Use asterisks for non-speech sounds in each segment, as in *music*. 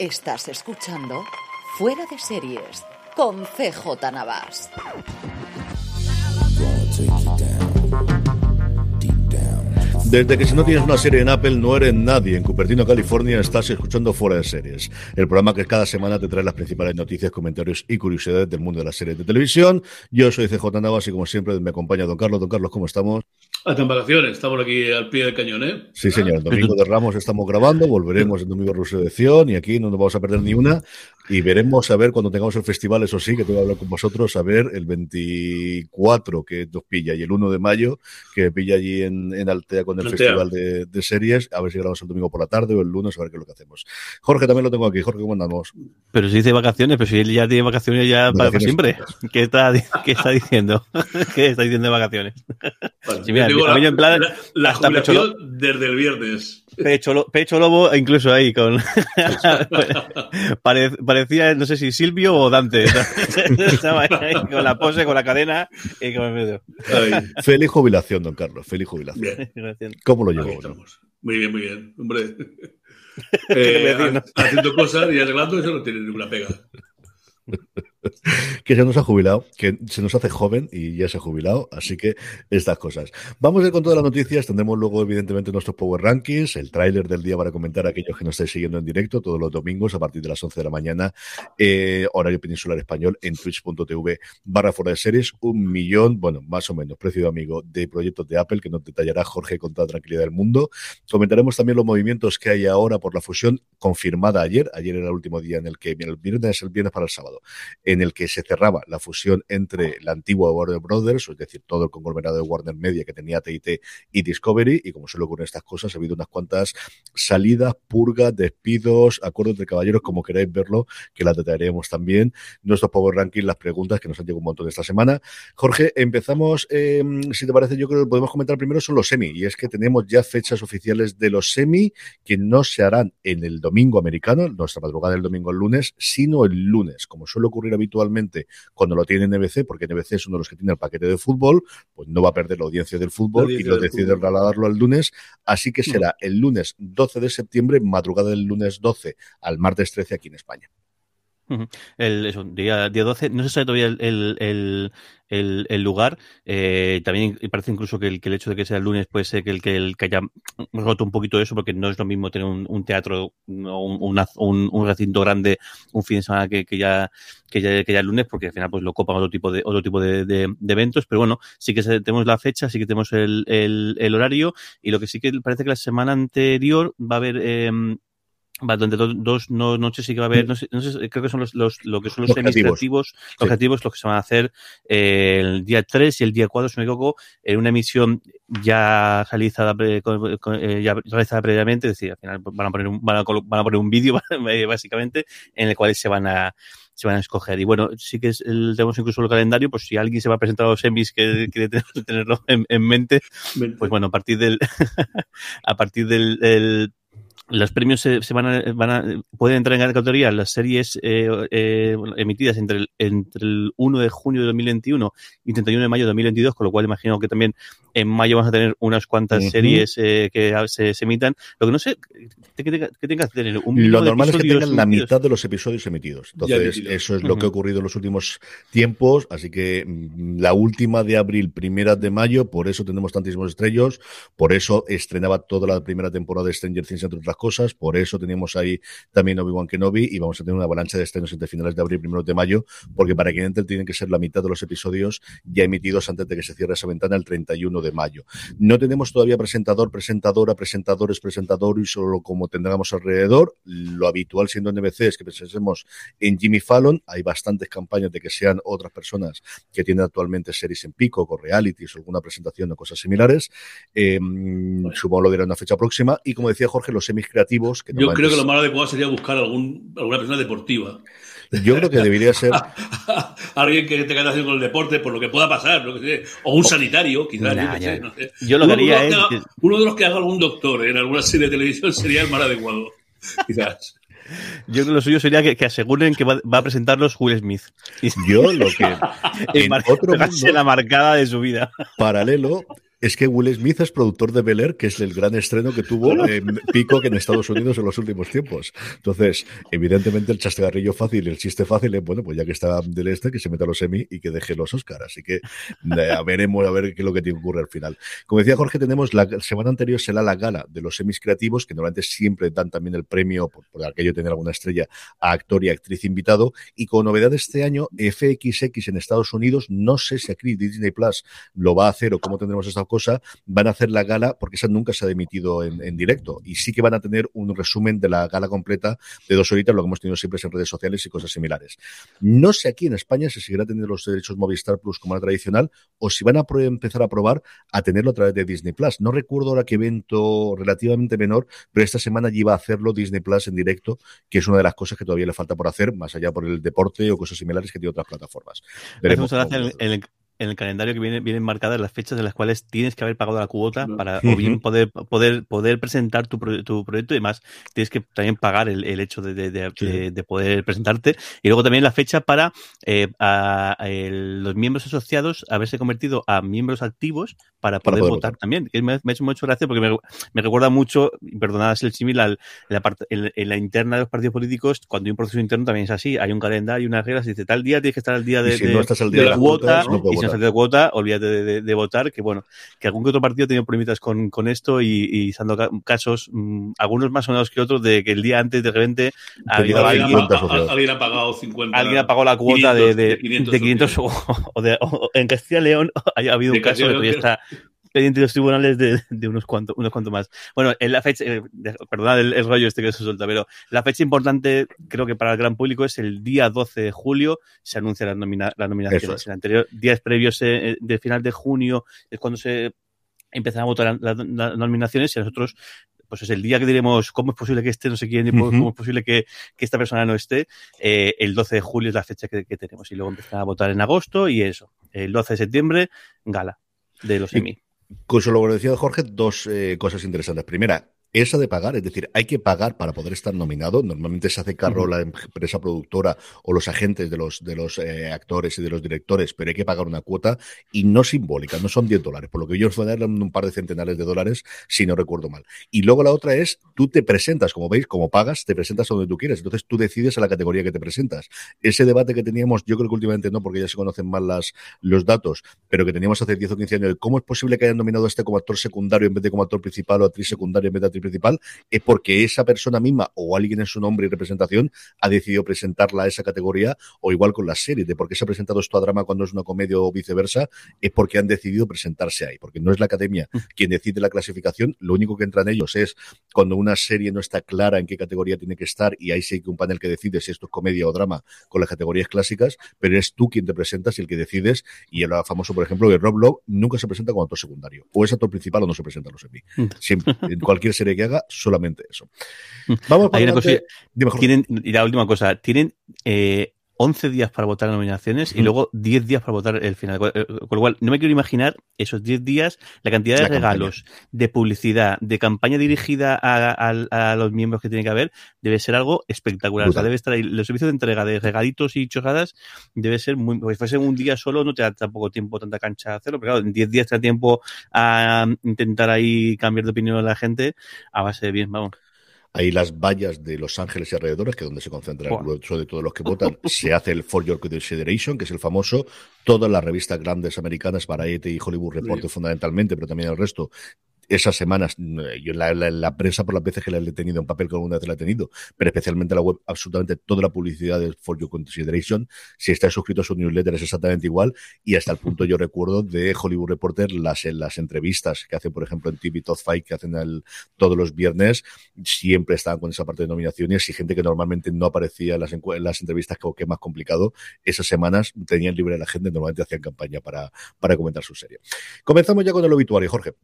Estás escuchando Fuera de Series con CJ Navas. Desde que si no tienes una serie en Apple no eres nadie. En Cupertino, California, estás escuchando Fuera de Series, el programa que cada semana te trae las principales noticias, comentarios y curiosidades del mundo de las series de televisión. Yo soy CJ Navas y como siempre me acompaña Don Carlos. Don Carlos, ¿cómo estamos? Hasta en vacaciones, estamos aquí al pie del cañón, ¿eh? Sí, señor. El domingo de Ramos estamos grabando, volveremos el domingo de Resurrección y aquí no nos vamos a perder ni una. Y veremos a ver cuando tengamos el festival, eso sí, que tengo que hablar con vosotros, a ver el 24 que nos pilla y el 1 de mayo que pilla allí en, en Altea con el Altea. festival de, de series, a ver si grabamos el domingo por la tarde o el lunes, a ver qué es lo que hacemos. Jorge también lo tengo aquí. Jorge, ¿cómo andamos? Pero si dice vacaciones, pero si él ya tiene vacaciones ya para, siempre. ¿Qué está, ¿Qué está diciendo? *laughs* ¿Qué está diciendo de vacaciones? Vale, Sí, mira, digo a mí la, en plan, la- la hasta pecho jubilación desde el viernes. Pecho, lo- pecho lobo, incluso ahí, con. *laughs* Pare- parecía, no sé si Silvio o Dante. *laughs* Estaba ahí con la pose, con la cadena y con el medio. Ay, Feliz jubilación, don Carlos. Feliz jubilación. bien, ¿Cómo lo llevó? no? Muy bien, muy bien. Hombre. *laughs* Eh, decir, no? Haciendo cosas y arreglando, eso no tiene ninguna pega. *laughs* que se nos ha jubilado, que se nos hace joven y ya se ha jubilado, así que estas cosas. Vamos a ir con todas las noticias, tendremos luego evidentemente nuestros Power Rankings, el tráiler del día para comentar a aquellos que nos estáis siguiendo en directo todos los domingos a partir de las 11 de la mañana, eh, horario peninsular español en twitch.tv barra fuera de series, un millón, bueno, más o menos, precio de amigo de proyectos de Apple que nos detallará Jorge con toda tranquilidad del mundo. Comentaremos también los movimientos que hay ahora por la fusión confirmada ayer, ayer era el último día en el que, el viernes, el viernes para el sábado, en el que se cerraba la fusión entre la antigua Warner Brothers, es decir, todo el conglomerado de Warner Media que tenía TIT y Discovery, y como suele ocurrir estas cosas, ha habido unas cuantas salidas, purgas, despidos, acuerdos de caballeros, como queráis verlo, que las detallaremos también. Nuestros Power Rankings, las preguntas que nos han llegado un montón esta semana. Jorge, empezamos, eh, si te parece, yo creo que podemos comentar primero son los semi, y es que tenemos ya fechas oficiales de los semi que no se harán en el domingo americano, nuestra madrugada del domingo al lunes, sino el lunes, como suele ocurrir habitualmente cuando lo tiene NBC, porque NBC es uno de los que tiene el paquete de fútbol, pues no va a perder la audiencia del fútbol y lo decide trasladarlo al lunes, así que será el lunes 12 de septiembre, madrugada del lunes 12 al martes 13 aquí en España. El, eso, día, día 12, no se sabe todavía el, el, el, el- lugar. Eh, también parece incluso que el, que el hecho de que sea el lunes puede ser que el que, el, que haya roto un poquito eso, porque no es lo mismo tener un, un teatro o un, un, un recinto grande un fin de semana que, que ya que ya, que ya el lunes, porque al final pues lo copan otro tipo de otro tipo de, de- de eventos. Pero bueno, sí que tenemos la fecha, sí que tenemos el, horario, y lo que sí que parece que la semana anterior va a haber. em, Va, donde do- dos no, noches sí que va a haber, no sé, no sé, creo que son los, los, lo que son los semi-creativos, los creativos, los que se van a hacer eh, el día 3 y el día 4, si no me equivoco, en una emisión ya realizada, eh, ya realizada previamente, es decir, al final van a poner un, van a, van a poner un vídeo, *laughs* básicamente, en el cual se van a se van a escoger. Y bueno, sí que es el- tenemos incluso el calendario, pues si alguien se va a presentar a los semis que *laughs* quiere tener- tenerlo en, en mente, pues bueno, a partir del *laughs* a partir del, del- los premios se, se van, a, van a pueden entrar en categoría las series eh, eh, emitidas entre el, entre el 1 de junio de 2021 y 31 de mayo de 2022, con lo cual imagino que también en mayo vamos a tener unas cuantas series eh, que se, se emitan. Lo que no sé, que, que tenga, que tener un Lo de normal es que tengan la emitidos. mitad de los episodios emitidos. Entonces, eso es lo que ha ocurrido en los últimos tiempos. Así que mm, la última de abril, primera de mayo, por eso tenemos tantísimos estrellos. Por eso estrenaba toda la primera temporada de Stranger Things, entre otras cosas. Por eso teníamos ahí también Obi-Wan Kenobi y vamos a tener una avalancha de estrenos entre finales de abril y primeros de mayo, porque para que entre tienen que ser la mitad de los episodios ya emitidos antes de que se cierre esa ventana el 31 de mayo. No tenemos todavía presentador, presentadora, presentadores, presentador y solo como tendremos alrededor. Lo habitual siendo NBC es que pensemos en Jimmy Fallon. Hay bastantes campañas de que sean otras personas que tienen actualmente series en pico, con realities o alguna presentación o cosas similares. Eh, Supongo lo dirá en una fecha próxima. Y como decía Jorge, los semis creativos. Que Yo creo que lo más adecuado sería buscar algún, alguna persona deportiva. Yo creo que debería ser. *laughs* Alguien que tenga relación con el deporte, por lo que pueda pasar, sé. o un sanitario, quizás. Nah, yo no sé. Lo Uno haría los es que que- haga- Uno de los que haga algún doctor en alguna serie de televisión sería el más adecuado. *laughs* Quizás. Yo creo que lo suyo sería que, que aseguren que va, va a presentarlos Will Smith. *laughs* Yo lo que. en otro mundo- la marcada de su vida. paralelo, Es que Will Smith es productor de Bel Air, que es el gran estreno que tuvo en Pico en Estados Unidos en los últimos tiempos. Entonces, evidentemente el chastegarrillo fácil y el chiste fácil es, bueno, pues ya que está del este, que se meta a los Emmy y que deje los Oscars. Así que eh, veremos a ver qué es lo que te ocurre al final. Como decía Jorge, tenemos la semana anterior será la gala de los semis creativos, que normalmente siempre dan también el premio por, por aquello de tener alguna estrella a actor y actriz invitado. Y con novedad este año, FXX en Estados Unidos, no sé si aquí Disney Plus lo va a hacer o cómo tendremos esta cosa, van a hacer la gala, porque esa nunca se ha emitido en, en directo. Y sí que van a tener un resumen de la gala completa de dos horitas, lo que hemos tenido siempre en redes sociales y cosas similares. No sé aquí en España si seguirá teniendo los derechos Movistar Plus como la tradicional o si van a empezar a probar a tenerlo a través de Disney Plus. No recuerdo ahora qué evento relativamente menor, pero esta semana ya iba a hacerlo Disney Plus en directo, que es una de las cosas que todavía le falta por hacer, más allá por el deporte o cosas similares que tiene otras plataformas. Veremos el, el, en el calendario que viene, vienen marcadas las fechas en las cuales tienes que haber pagado la cuota para o bien poder, poder, poder presentar tu, tu proyecto y además tienes que también pagar el, el hecho de, de, de, sí. de, poder presentarte. Y luego también la fecha para eh, a, a el, los miembros asociados haberse convertido a miembros activos para poder, para poder votar, votar, también. Me, me, ha hecho mucho gracia porque me, me recuerda mucho, perdonad el símil, en, en, en, la interna de los partidos políticos, cuando hay un proceso interno también es así. Hay un calendario y unas reglas y dice tal día tienes que estar al día de, si no estás al día de, la cuota, no y si no de cuota, olvídate de, de, de, votar, que bueno, que algún que otro partido ha tenido problemitas con, con esto y, y dando casos, mmm, algunos más sonados que otros, de que el día antes de repente ha habido alguien, ha, alguien ha pagado 50. Alguien ha pagado la cuota 500, de, de, de 500, de 500 o, o, de, o, en Castilla y León *laughs* ha habido un caso que todavía está pendiente de los tribunales de, de unos cuantos unos cuantos más. Bueno, en la fecha, eh, perdonad el, el, rollo este que se suelta, pero la fecha importante, creo que para el gran público, es el día 12 de julio, se anuncia las nomina, la nominaciones. Es. En anterior, días previos eh, de final de junio es cuando se empiezan a votar las la, la nominaciones y nosotros pues es el día que diremos cómo es posible que esté no sé quién y cómo uh -huh. es posible que, que, esta persona no esté. Eh, el 12 de julio es la fecha que, que, tenemos y luego empiezan a votar en agosto y eso. El 12 de septiembre, gala de los Emmy. Con lo que decía Jorge, dos eh, cosas interesantes. Primera, esa de pagar, es decir, hay que pagar para poder estar nominado. Normalmente se hace cargo uh -huh. la empresa productora o los agentes de los, de los eh, actores y de los directores, pero hay que pagar una cuota y no simbólica, no son 10 dólares, por lo que yo os a dar un par de centenares de dólares, si no recuerdo mal. Y luego la otra es, tú te presentas, como veis, como pagas, te presentas donde tú quieres, entonces tú decides a la categoría que te presentas. Ese debate que teníamos, yo creo que últimamente no, porque ya se conocen más las, los datos, pero que teníamos hace 10 o 15 años, de cómo es posible que hayan nominado a este como actor secundario en vez de como actor principal o actriz secundaria en vez de actriz principal es porque esa persona misma o alguien en su nombre y representación ha decidido presentarla a esa categoría o igual con las series, de por qué se ha presentado esto a drama cuando es una comedia o viceversa, es porque han decidido presentarse ahí, porque no es la academia quien decide la clasificación, lo único que entra en ellos es cuando una serie no está clara en qué categoría tiene que estar y ahí sí que un panel que decide si esto es comedia o drama con las categorías clásicas, pero eres tú quien te presentas y el que decides. Y el famoso, por ejemplo, de Rob Lowe nunca se presenta como actor secundario, o es actor principal o no se presenta a los EMI. Siempre, en cualquier serie que haga, solamente eso. Vamos para adelante. Tienen, y la última cosa, tienen eh, 11 días para votar nominaciones mm. y luego 10 días para votar el final. Con lo cual, no me quiero imaginar esos 10 días, la cantidad de la regalos, campaña. de publicidad, de campaña dirigida a, a, a, los miembros que tiene que haber, debe ser algo espectacular. O sea, debe estar ahí. Los servicios de entrega de regalitos y chocadas debe ser muy. Porque si fuese un día solo, no te da tampoco tiempo, tanta cancha a hacerlo. Pero claro, en 10 días te da tiempo a intentar ahí cambiar de opinión a la gente a base de bien, vamos. Hay las vallas de Los Ángeles y alrededores, que es donde se concentra el grueso de todos los que votan. se hace el For Your Consideration, que es el famoso. Todas las revistas grandes americanas, Variety y Hollywood Report sí. fundamentalmente, pero también el resto, esas semanas, yo la, la, la, prensa por las veces que la he tenido en papel, que alguna vez la he tenido, pero especialmente la web, absolutamente toda la publicidad de For Your Consideration, si estás suscrito a su newsletter es exactamente igual, y hasta el punto yo recuerdo de Hollywood Reporter las, las entrevistas que hacen, por ejemplo, en TV Top Fight, que hacen el, todos los viernes, siempre estaban con esa parte de nominaciones y gente que normalmente no aparecía en las, en las entrevistas, que, es más complicado, esas semanas tenían libre la gente, normalmente hacían campaña para, para comentar su serie. Comenzamos ya con el obituario, Jorge.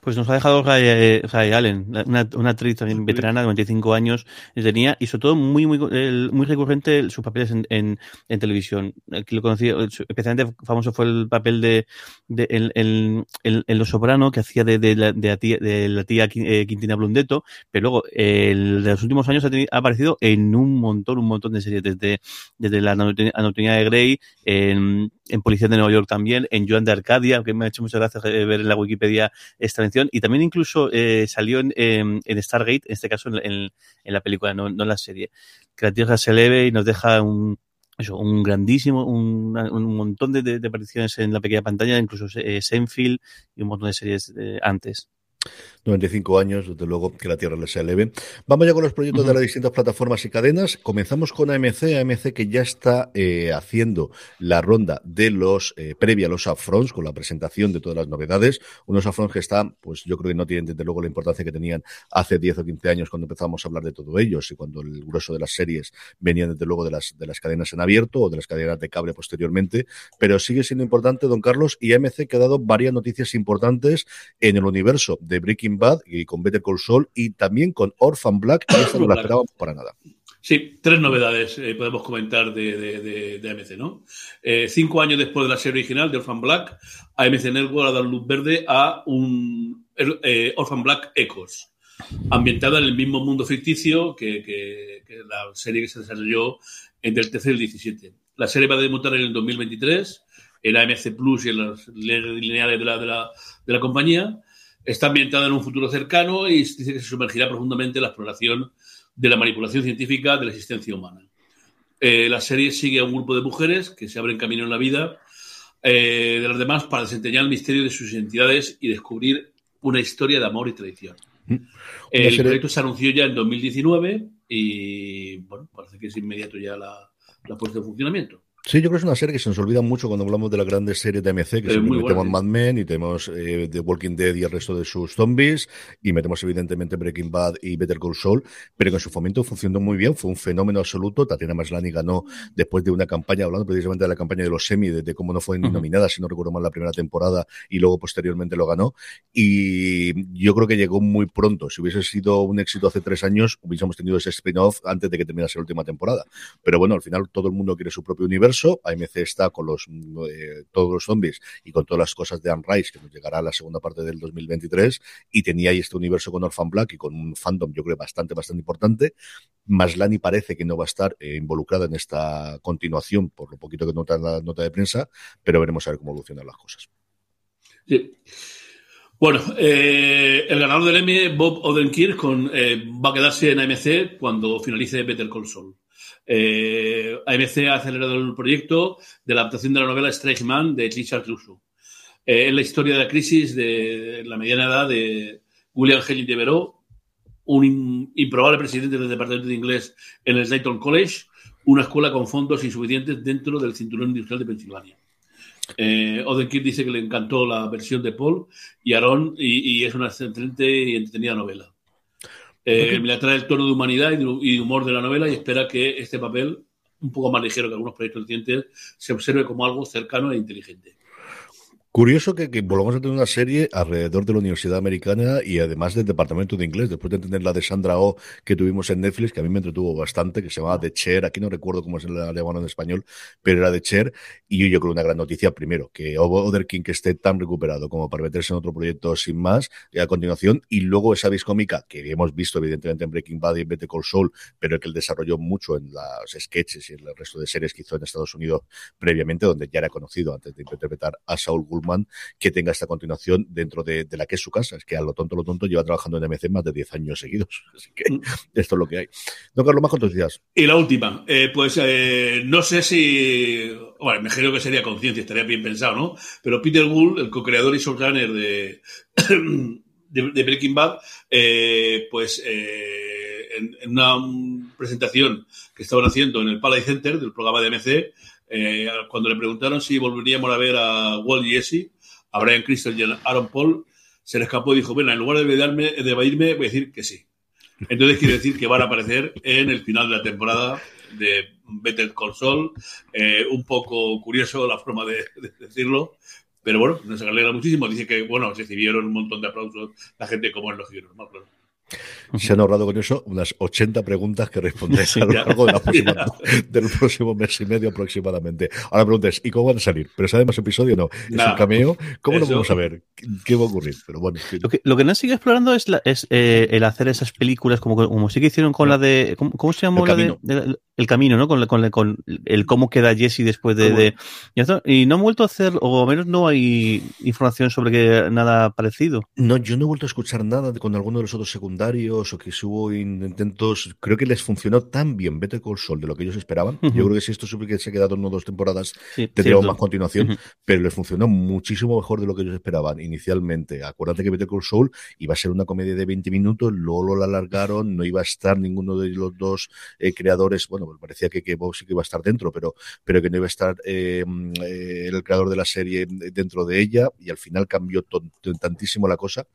Pues nos ha dejado Ray, eh, Ray Allen, una, una, actriz también veterana de 95 años tenía, y sobre todo muy, muy, muy recurrente sus papeles en, en, en televisión. Aquí lo conocí, especialmente famoso fue el papel de, de en, en, Los Soprano, que hacía de, de, la, de, la tía, de la tía eh, Quintina Blundetto, pero luego, el, de los últimos años ha, tenido, ha, aparecido en un montón, un montón de series, desde, desde la anatomía de Grey, en en Policía de Nueva York también, en Joan de Arcadia, que me ha hecho muchas gracias eh, ver en la Wikipedia esta mención, y también incluso eh, salió en, en, Stargate, en este caso en, en la película, no, no en la serie. Que la Tierra se eleve y nos deja un, un grandísimo, un, un montón de, apariciones en la pequeña pantalla, incluso eh, Seinfeld y un montón de series eh, antes. 95 años, desde luego que la Tierra les sea leve. Vamos ya con los proyectos uh -huh. de las distintas plataformas y cadenas. Comenzamos con AMC, AMC que ya está eh, haciendo la ronda de los eh, previa a los upfronts con la presentación de todas las novedades. Unos upfronts que están, pues yo creo que no tienen desde luego la importancia que tenían hace 10 o 15 años cuando empezamos a hablar de todo ellos y cuando el grueso de las series venían desde luego de las, de las cadenas en abierto o de las cadenas de cable posteriormente, pero sigue siendo importante, don Carlos, y AMC que ha dado varias noticias importantes en el universo de Breaking Bad y con Better Call Saul y también con Orphan Black, y esta no la esperábamos para nada. Sí, tres novedades eh, podemos comentar de, de, de, de AMC, ¿no? Eh, cinco años después de la serie original de Orphan Black, AMC Network ha dado luz verde a un eh, Orphan Black Echoes, ambientada en el mismo mundo ficticio que, que, que la serie que se desarrolló entre el 13 y el 17. La serie va a debutar en el 2023 en AMC Plus y en las lineales de la, de la, de la compañía. Está ambientada en un futuro cercano y dice que se sumergirá profundamente en la exploración de la manipulación científica de la existencia humana. Eh, la serie sigue a un grupo de mujeres que se abren camino en la vida eh, de las demás para desentrañar el misterio de sus identidades y descubrir una historia de amor y traición. Mm. El serie... proyecto se anunció ya en 2019 y bueno, parece que es inmediato ya la, la puesta en funcionamiento. Sí, yo creo que es una serie que se nos olvida mucho cuando hablamos de las grandes series de AMC, que siempre metemos bueno, Mad Men y tenemos eh, The Walking Dead y el resto de sus zombies, y metemos evidentemente Breaking Bad y Better Call Saul, pero que en su fomento funcionó muy bien, fue un fenómeno absoluto. Tatiana Maslany ganó después de una campaña, hablando precisamente de la campaña de los semi, de, de cómo no fue ni nominada, si no recuerdo mal, la primera temporada, y luego posteriormente lo ganó. Y yo creo que llegó muy pronto. Si hubiese sido un éxito hace tres años, hubiésemos tenido ese spin-off antes de que terminase la última temporada. Pero bueno, al final todo el mundo quiere su propio universo AMC está con los eh, todos los zombies y con todas las cosas de Anne que nos llegará a la segunda parte del 2023, y tenía ahí este universo con Orphan Black y con un fandom, yo creo, bastante, bastante importante. Maslany parece que no va a estar eh, involucrada en esta continuación, por lo poquito que nota la nota de prensa, pero veremos a ver cómo evolucionan las cosas. Bueno, eh, el ganador del Emmy, Bob Odenkirk, con, eh, va a quedarse en AMC cuando finalice Better Call Saul. Eh, AMC ha acelerado el proyecto de la adaptación de la novela Strike Man de Richard Russo. Eh, es la historia de la crisis de la mediana edad de William Henry Devereux, un improbable presidente del departamento de inglés en el Dayton College, una escuela con fondos insuficientes dentro del cinturón industrial de Pensilvania. Eh, Odenkirk dice que le encantó la versión de Paul y Aaron y, y es una excelente y entretenida novela. Eh. Le atrae el tono de humanidad y humor de la novela y espera que este papel, un poco más ligero que algunos proyectos recientes, se observe como algo cercano e inteligente. Curioso que, que, volvamos a tener una serie alrededor de la Universidad Americana y además del Departamento de Inglés, después de tener la de Sandra O oh que tuvimos en Netflix, que a mí me entretuvo bastante, que se llamaba The Chair, aquí no recuerdo cómo se la llamaban en español, pero era The Chair, y yo creo una gran noticia, primero, que Other King esté tan recuperado como para meterse en otro proyecto sin más, y a continuación, y luego esa vis cómica que hemos visto evidentemente en Breaking Bad y en Better Call Saul, pero que él desarrolló mucho en las sketches y en el resto de series que hizo en Estados Unidos previamente, donde ya era conocido antes de interpretar a Saul Goodman que tenga esta continuación dentro de, de, la que es su casa. Es que a lo tonto, lo tonto lleva trabajando en MC más de 10 años seguidos. *laughs* Así que mm. esto es lo que hay. Don Carlos, más noticias. Y la última, eh, pues eh, no sé si, bueno, me creo que sería conciencia, estaría bien pensado, ¿no? Pero Peter Gould, el co-creador y showrunner de, *coughs* de, de, Breaking Bad, eh, pues en, en, una presentación que estaban haciendo en el Palais Center del programa de MC, eh, cuando le preguntaron si volveríamos a ver a Walt Jesse, a Brian Crystal y a Aaron Paul, se le escapó y dijo, bueno, en lugar de, darme, de evadirme, voy a decir que sí. Entonces quiere decir que van a aparecer en el final de la temporada de Better Saul. Eh, un poco curioso la forma de, de, decirlo, pero bueno, nos alegra muchísimo. Dice que, bueno, recibieron un montón de aplausos la gente como es lógico, ¿no? Claro. Se han ahorrado con eso unas 80 preguntas que responder a lo largo de la *laughs* próxima, del próximo mes y medio aproximadamente. Ahora la pregunta es, ¿y cómo van a salir? ¿Pero sabe más episodio no? ¿Es un cameo? ¿Cómo eso. lo vamos a ver? ¿Qué va a ocurrir? Pero bueno. Lo que, lo que no sigue explorando es, la, es eh, el hacer esas películas como, como sí que hicieron con la de... ¿Cómo, cómo se llamó el la camino. de, de, el camino, ¿no? Con, con, con, el cómo queda Jesse después de, de, Y no han vuelto a hacer, o al menos no hay información sobre que nada parecido. No, yo no he vuelto a escuchar nada con alguno de los otros secundarios o que hubo intentos. Creo que les funcionó tan bien Better Call Saul de lo que ellos esperaban. Uh -huh. Yo creo que si esto que se ha quedado o dos temporadas, sí, tendríamos más continuación, uh -huh. pero les funcionó muchísimo mejor de lo que ellos esperaban inicialmente. Acuérdate que Better Call Saul iba a ser una comedia de 20 minutos, luego lo alargaron, no iba a estar ninguno de los dos eh, creadores. Bueno, pues parecía que, que Bob sí que iba a estar dentro, pero, pero que no iba a estar eh, eh, el creador de la serie dentro de ella, y al final cambió tantísimo la cosa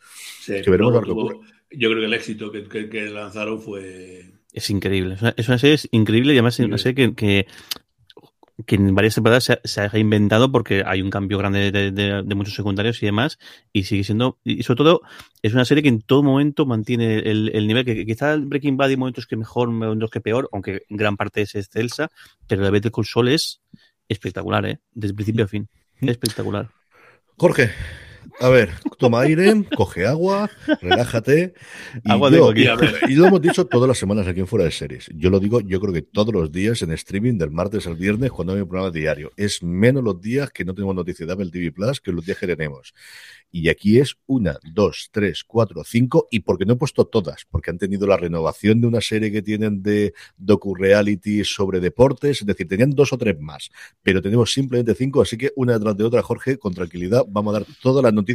sí, que veremos lo que ocurre. Yo creo que el éxito que, que, que lanzaron fue es increíble. Es una, es una, serie increíble y además es una serie que, que, que en varias temporadas se ha, se ha, reinventado porque hay un cambio grande de, de, de, muchos secundarios y demás y sigue siendo, y sobre todo es una serie que en todo momento mantiene el, el nivel, que quizá el Breaking Bad hay momentos que mejor, momentos que peor, aunque gran parte es excelsa, pero la Better Call Saul es espectacular, ¿eh? desde principio a fin. Espectacular. Jorge, a ver, toma aire, coge agua, relájate. Y, agua yo, de y, y, lo hemos dicho todas las semanas aquí en Fuera de Series. Yo lo digo, yo creo que todos los días en streaming, del martes al viernes, cuando hay un programa diario. Es menos los días que no tenemos noticias de Apple TV Plus que los días que tenemos. Y aquí es una, dos, tres, cuatro, cinco, y porque no he puesto todas, porque han tenido la renovación de una serie que tienen de docu-reality sobre deportes, es decir, tenían dos o tres más, pero tenemos simplemente cinco, así que una detrás de otra, Jorge, con tranquilidad, vamos a dar todas las noticias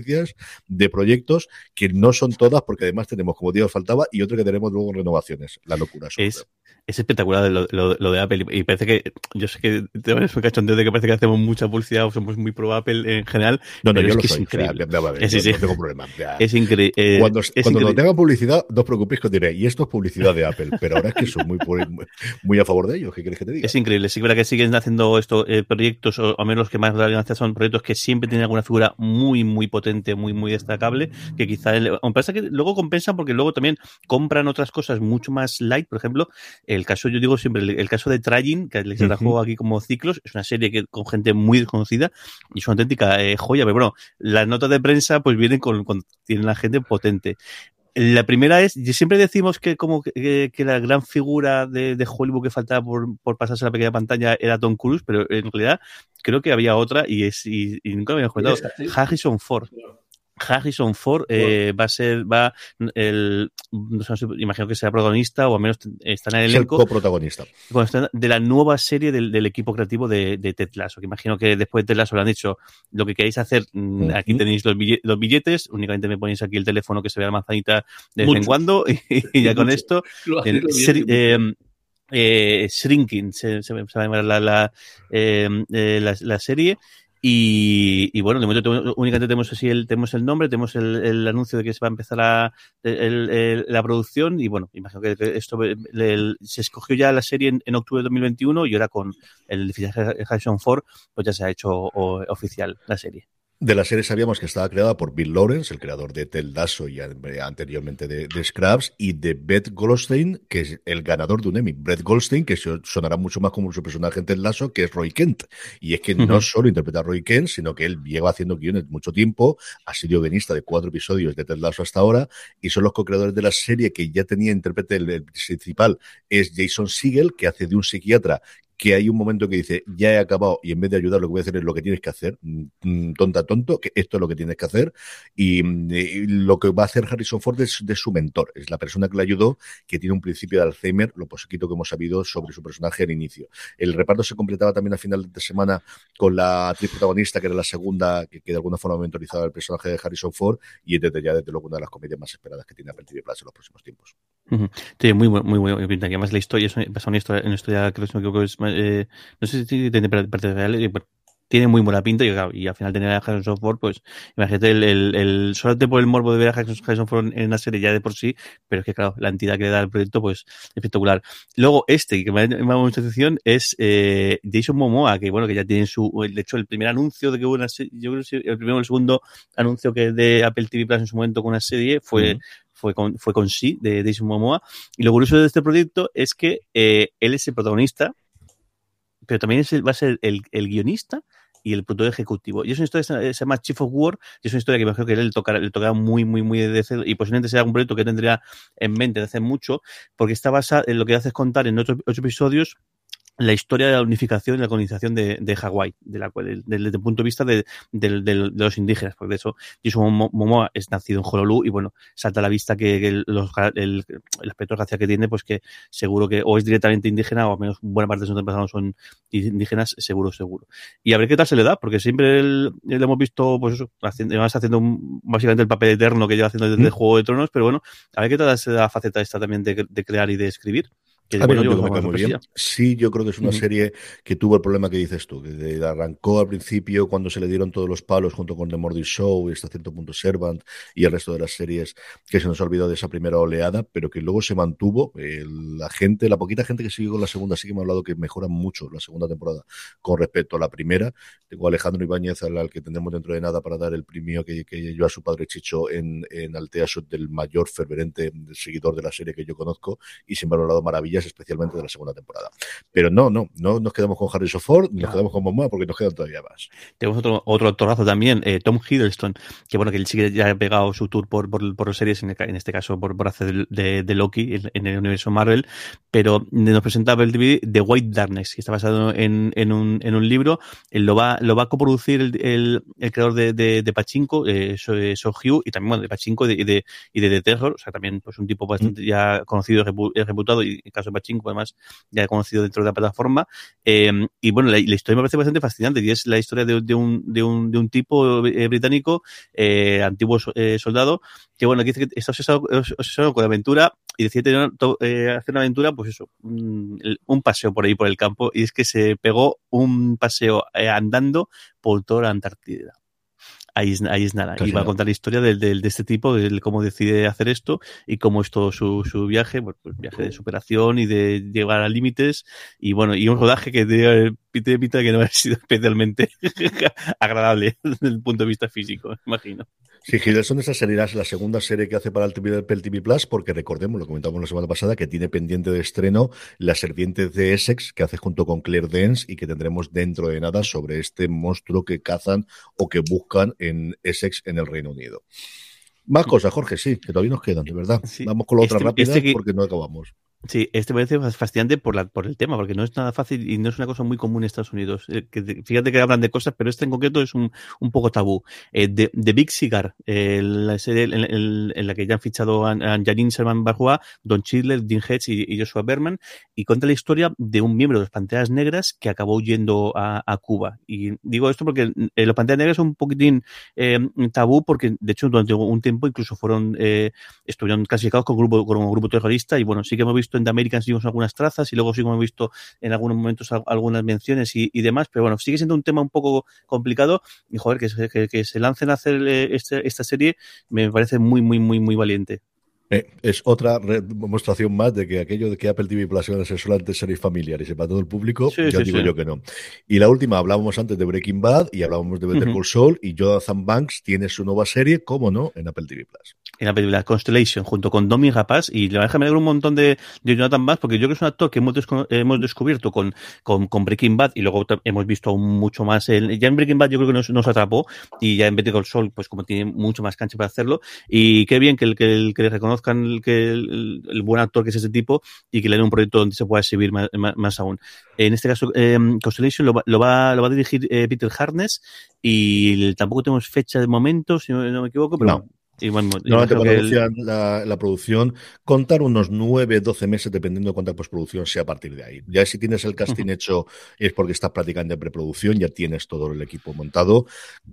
de proyectos que no son todas, porque además tenemos, como digo, faltaba, y otro que tenemos luego renovaciones, la locura. Es, es espectacular lo, lo, lo, de Apple, y parece que, yo sé que te van a cachondeo de que parece que hacemos mucha publicidad o somos muy pro Apple en general, no, no, yo es lo que soy, es increíble. O sea, ver, sí, sí. no tengo problema. Ya. Es increíble. Eh, cuando es cuando increíble. no tenga publicidad, no os preocupéis que os diré, y esto es publicidad de Apple, pero ahora es que soy muy, muy, a favor de ellos. ¿Qué quieres que te diga? Es increíble. Sí, verdad que siguen haciendo estos eh, proyectos, o al menos los que más relevancia son proyectos que siempre tienen alguna figura muy, muy potente, muy, muy destacable, que quizá. El, aunque pasa que luego compensan porque luego también compran otras cosas mucho más light. Por ejemplo, el caso, yo digo siempre, el, el caso de Trayin, que les trajo uh -huh. aquí como ciclos, es una serie que con gente muy desconocida y es una auténtica eh, joya. Pero bueno, las notas de prensa pues vienen con, con tienen la gente potente. La primera es, siempre decimos que como que, que la gran figura de, de, Hollywood que faltaba por, por pasarse a la pequeña pantalla era Tom Cruise, pero en realidad creo que había otra y es y, y nunca me había comentado. Harrison Ford. Harrison Ford eh, va a ser, va el, no sé, imagino que sea protagonista o al menos está en el elenco. El coprotagonista. De la nueva serie del, del equipo creativo de, de, Ted Lasso, que imagino que después de Ted Lasso le han dicho lo que queréis hacer, -huh. aquí tenéis los billetes, los billetes, únicamente me ponéis aquí el teléfono que se vea la manzanita de vez en cuando y, y, *laughs* ya con esto. eh, eh, eh, Shrinking se, se, se, va a llamar la, la, eh, la, la serie y, bueno, de momento únicamente tenemos así el, tenemos el nombre, tenemos el, el, anuncio de que se va a empezar a, el, la producción y bueno, imagino que esto se escogió ya la serie en, octubre de 2021 y ahora con el de Harrison Ford pues ya se ha hecho o, oficial la serie. De la serie sabíamos que estaba creada por Bill Lawrence, el creador de Ted Lasso y anteriormente de, de, Scraps, y de Beth Goldstein, que es el ganador de un Emmy. Brett Goldstein, que sonará mucho más como su personaje en Ted Lasso, que es Roy Kent. Y es que uh -huh. no solo interpreta a Roy Kent, sino que él lleva haciendo guiones mucho tiempo, ha sido guionista de cuatro episodios de Ted Lasso hasta ahora, y son los co-creadores de la serie que ya tenía intérprete, el, el principal es Jason Siegel, que hace de un psiquiatra que hay un momento que dice, ya he acabado y en vez de ayudar lo que voy a hacer es lo que tienes que hacer, mm, tonta tonto, que esto es lo que tienes que hacer y, y lo que va a hacer Harrison Ford es de su mentor, es la persona que le ayudó, que tiene un principio de Alzheimer, lo poquito que hemos sabido sobre su personaje al inicio. El reparto se completaba también a final de semana con la actriz protagonista, que era la segunda, que, que de alguna forma mentorizaba el personaje de Harrison Ford y es desde ya desde luego una de las comedias más esperadas que tiene Apple TV Plus en los próximos tiempos. Sí, muy, muy, muy pinta. Que además la historia es una historia, una historia que que es, eh, no sé si tiene parte real, eh, tiene muy buena pinta y, claro, y al final tener a Harrison Ford, pues imagínate el, el, el solamente por el morbo de ver a Harrison Ford en una serie ya de por sí, pero es que claro, la entidad que le da el proyecto, pues espectacular. Luego este, que me ha llamado mucha atención, es eh, Jason Momoa, que bueno, que ya tiene su, de hecho el primer anuncio de que hubo una serie, yo creo que el primero o el segundo anuncio que de Apple TV Plus en su momento con una serie fue, uh -huh fue con, fue con sí de Jason Momoa. Y lo curioso de este proyecto es que eh, él es el protagonista, pero también va a ser el, el, guionista y el productor ejecutivo. Y es una historia se llama Chief of War, y es una historia que me creo que él tocará, le tocará muy, muy, muy de cero, y posiblemente sea un proyecto que tendría en mente de hace mucho, porque está basado en lo que hace es contar en ocho, ocho episodios la historia de la unificación y la colonización de, de Hawái, de la, desde el punto de vista de, de, los indígenas, porque de eso Jason Momoa es nacido en Honolulu y bueno, salta a la vista que, el, los, el, el, aspecto racial que tiene, pues que seguro que o es directamente indígena o al menos buena parte de sus antepasados son indígenas, seguro, seguro. Y a ver qué tal se le da, porque siempre le hemos visto, pues eso, haciendo, además haciendo un, básicamente el papel eterno que lleva haciendo desde el Juego de Tronos, pero bueno, a ver qué tal se da la faceta esta también de, de crear y de escribir. A mí no me muy bien. Sí, yo creo que es una serie que tuvo el problema que dices tú, que arrancó al principio cuando se le dieron todos los palos junto con The Morning Show y hasta cierto punto Servant y el resto de las series que se nos ha olvidado de esa primera oleada, pero que luego se mantuvo. la gente, la poquita gente que siguió con la segunda, sí que me ha hablado que mejora mucho la segunda temporada con respecto a la primera. Tengo a Alejandro Ibáñez, al, que tendremos dentro de nada para dar el premio que, que a su padre Chicho en, en Altea, del mayor ferverente seguidor de la serie que yo conozco, y siempre ha hablado maravillas especialmente de la segunda temporada. Pero no, no, no nos quedamos con Harrison Ford, nos quedamos con Momoa porque nos quedan todavía más. Tenemos otro, otro actorazo también, eh, Tom Hiddleston, que bueno, que él sí que ya ha pegado su tour por, por, por series, en, en, este caso por, por hacer de, de, Loki en, el universo Marvel, pero nos presentaba el DVD de White Darkness, que está basado en, en, un, en un libro, él lo va, lo va a coproducir el, el, el creador de, de, de Pachinko, eh, So, eh, Hugh, y también bueno, de Pachinko y de, y de, The Terror, o sea, también pues un tipo bastante mm. ya conocido, reputado, y en caso Pachinko, además, ya he conocido dentro de la plataforma. Eh, y bueno, la, la, historia me parece bastante fascinante y es la historia de, un, de, un, de un tipo eh, británico, eh, antiguo eh, soldado, que bueno, que dice que está obsesado, obsesado con la aventura y decide eh, hacer una aventura, pues eso, un, un, paseo por ahí por el campo y es que se pegó un paseo andando por toda la Antártida ahí es, ahí es nada. Casi y va a contar la historia de, de, de, este tipo, de cómo decide hacer esto y cómo es todo su, su viaje, pues, pues viaje de superación y de llegar a límites y bueno, y un rodaje que tiene pinta que no *laughs* ha sido especialmente *laughs* agradable desde el punto de vista físico, imagino. Sí, Hiddleston esa sería la segunda serie que hace para el TV, el TV Plus, porque recordemos, lo comentamos la semana pasada, que tiene pendiente de estreno La Serpiente de Essex, que hace junto con Claire Dance y que tendremos dentro de nada sobre este monstruo que cazan o que buscan en Essex en el Reino Unido. Más cosas, Jorge, sí, que todavía nos quedan, de verdad. Sí. Vamos con la otra este, rápida este que... porque no acabamos. Sí, este parece fascinante por, la, por el tema, porque no es nada fácil y no es una cosa muy común en Estados Unidos. Eh, fíjate que hablan de cosas, pero este en concreto es un, un poco tabú. Eh, de, Big Cigar, eh, la serie en, la que ya han fichado a, Janine Sherman Barjoa, Don Chidler, Dean Hedge y, Joshua Berman, y cuenta la historia de un miembro de los Panteras Negras que acabó yendo a, Cuba. Y digo esto porque eh, los Panteras Negras son un poquitín tabú, porque de hecho durante un tiempo incluso fueron, estuvieron clasificados como grupo, como grupo terrorista, y bueno, sí que hemos visto en The Americans vimos algunas trazas y luego sí hemos visto en algunos momentos algunas menciones y, demás, pero bueno, sigue siendo un tema un poco complicado y joder, que, que, se lancen a hacer este, esta serie me parece muy, muy, muy, muy valiente. Eh, es otra demostración más de que aquello de que Apple TV Plus iban a ser solamente series familiares y para todo el público, sí, ya sí, digo sí. yo que no. Y la última, hablábamos antes de Breaking Bad y hablábamos de Better Call uh -huh. Saul y Jonathan Banks tiene su nueva serie, ¿cómo no?, en Apple TV Plus. En la película Constellation, junto con Domi Rapaz, y la verdad me alegro un montón de, de, Jonathan Banks, porque yo creo que es un actor que hemos, hemos descubierto con, con, con, Breaking Bad y luego hemos visto mucho más. El, ya en Breaking Bad yo creo que nos, nos atrapó y ya en Better Call Saul, pues como tiene mucho más cancha para hacerlo. Y qué bien que, el, que, el, que le el, que el, buen actor que es ese tipo y que le den un proyecto donde se pueda exhibir más, más, aún. En este caso, eh, Constellation lo, lo, va, lo va a dirigir eh, Peter Harness y tampoco tenemos fecha de momento, si no, me equivoco, pero. Y bueno, Normalmente el... la, la, producción, contar unos 9, 12 meses, dependiendo de cuánta postproducción sea a partir de ahí. Ya si tienes el casting uh -huh. hecho es porque estás prácticamente en preproducción, ya tienes todo el equipo montado.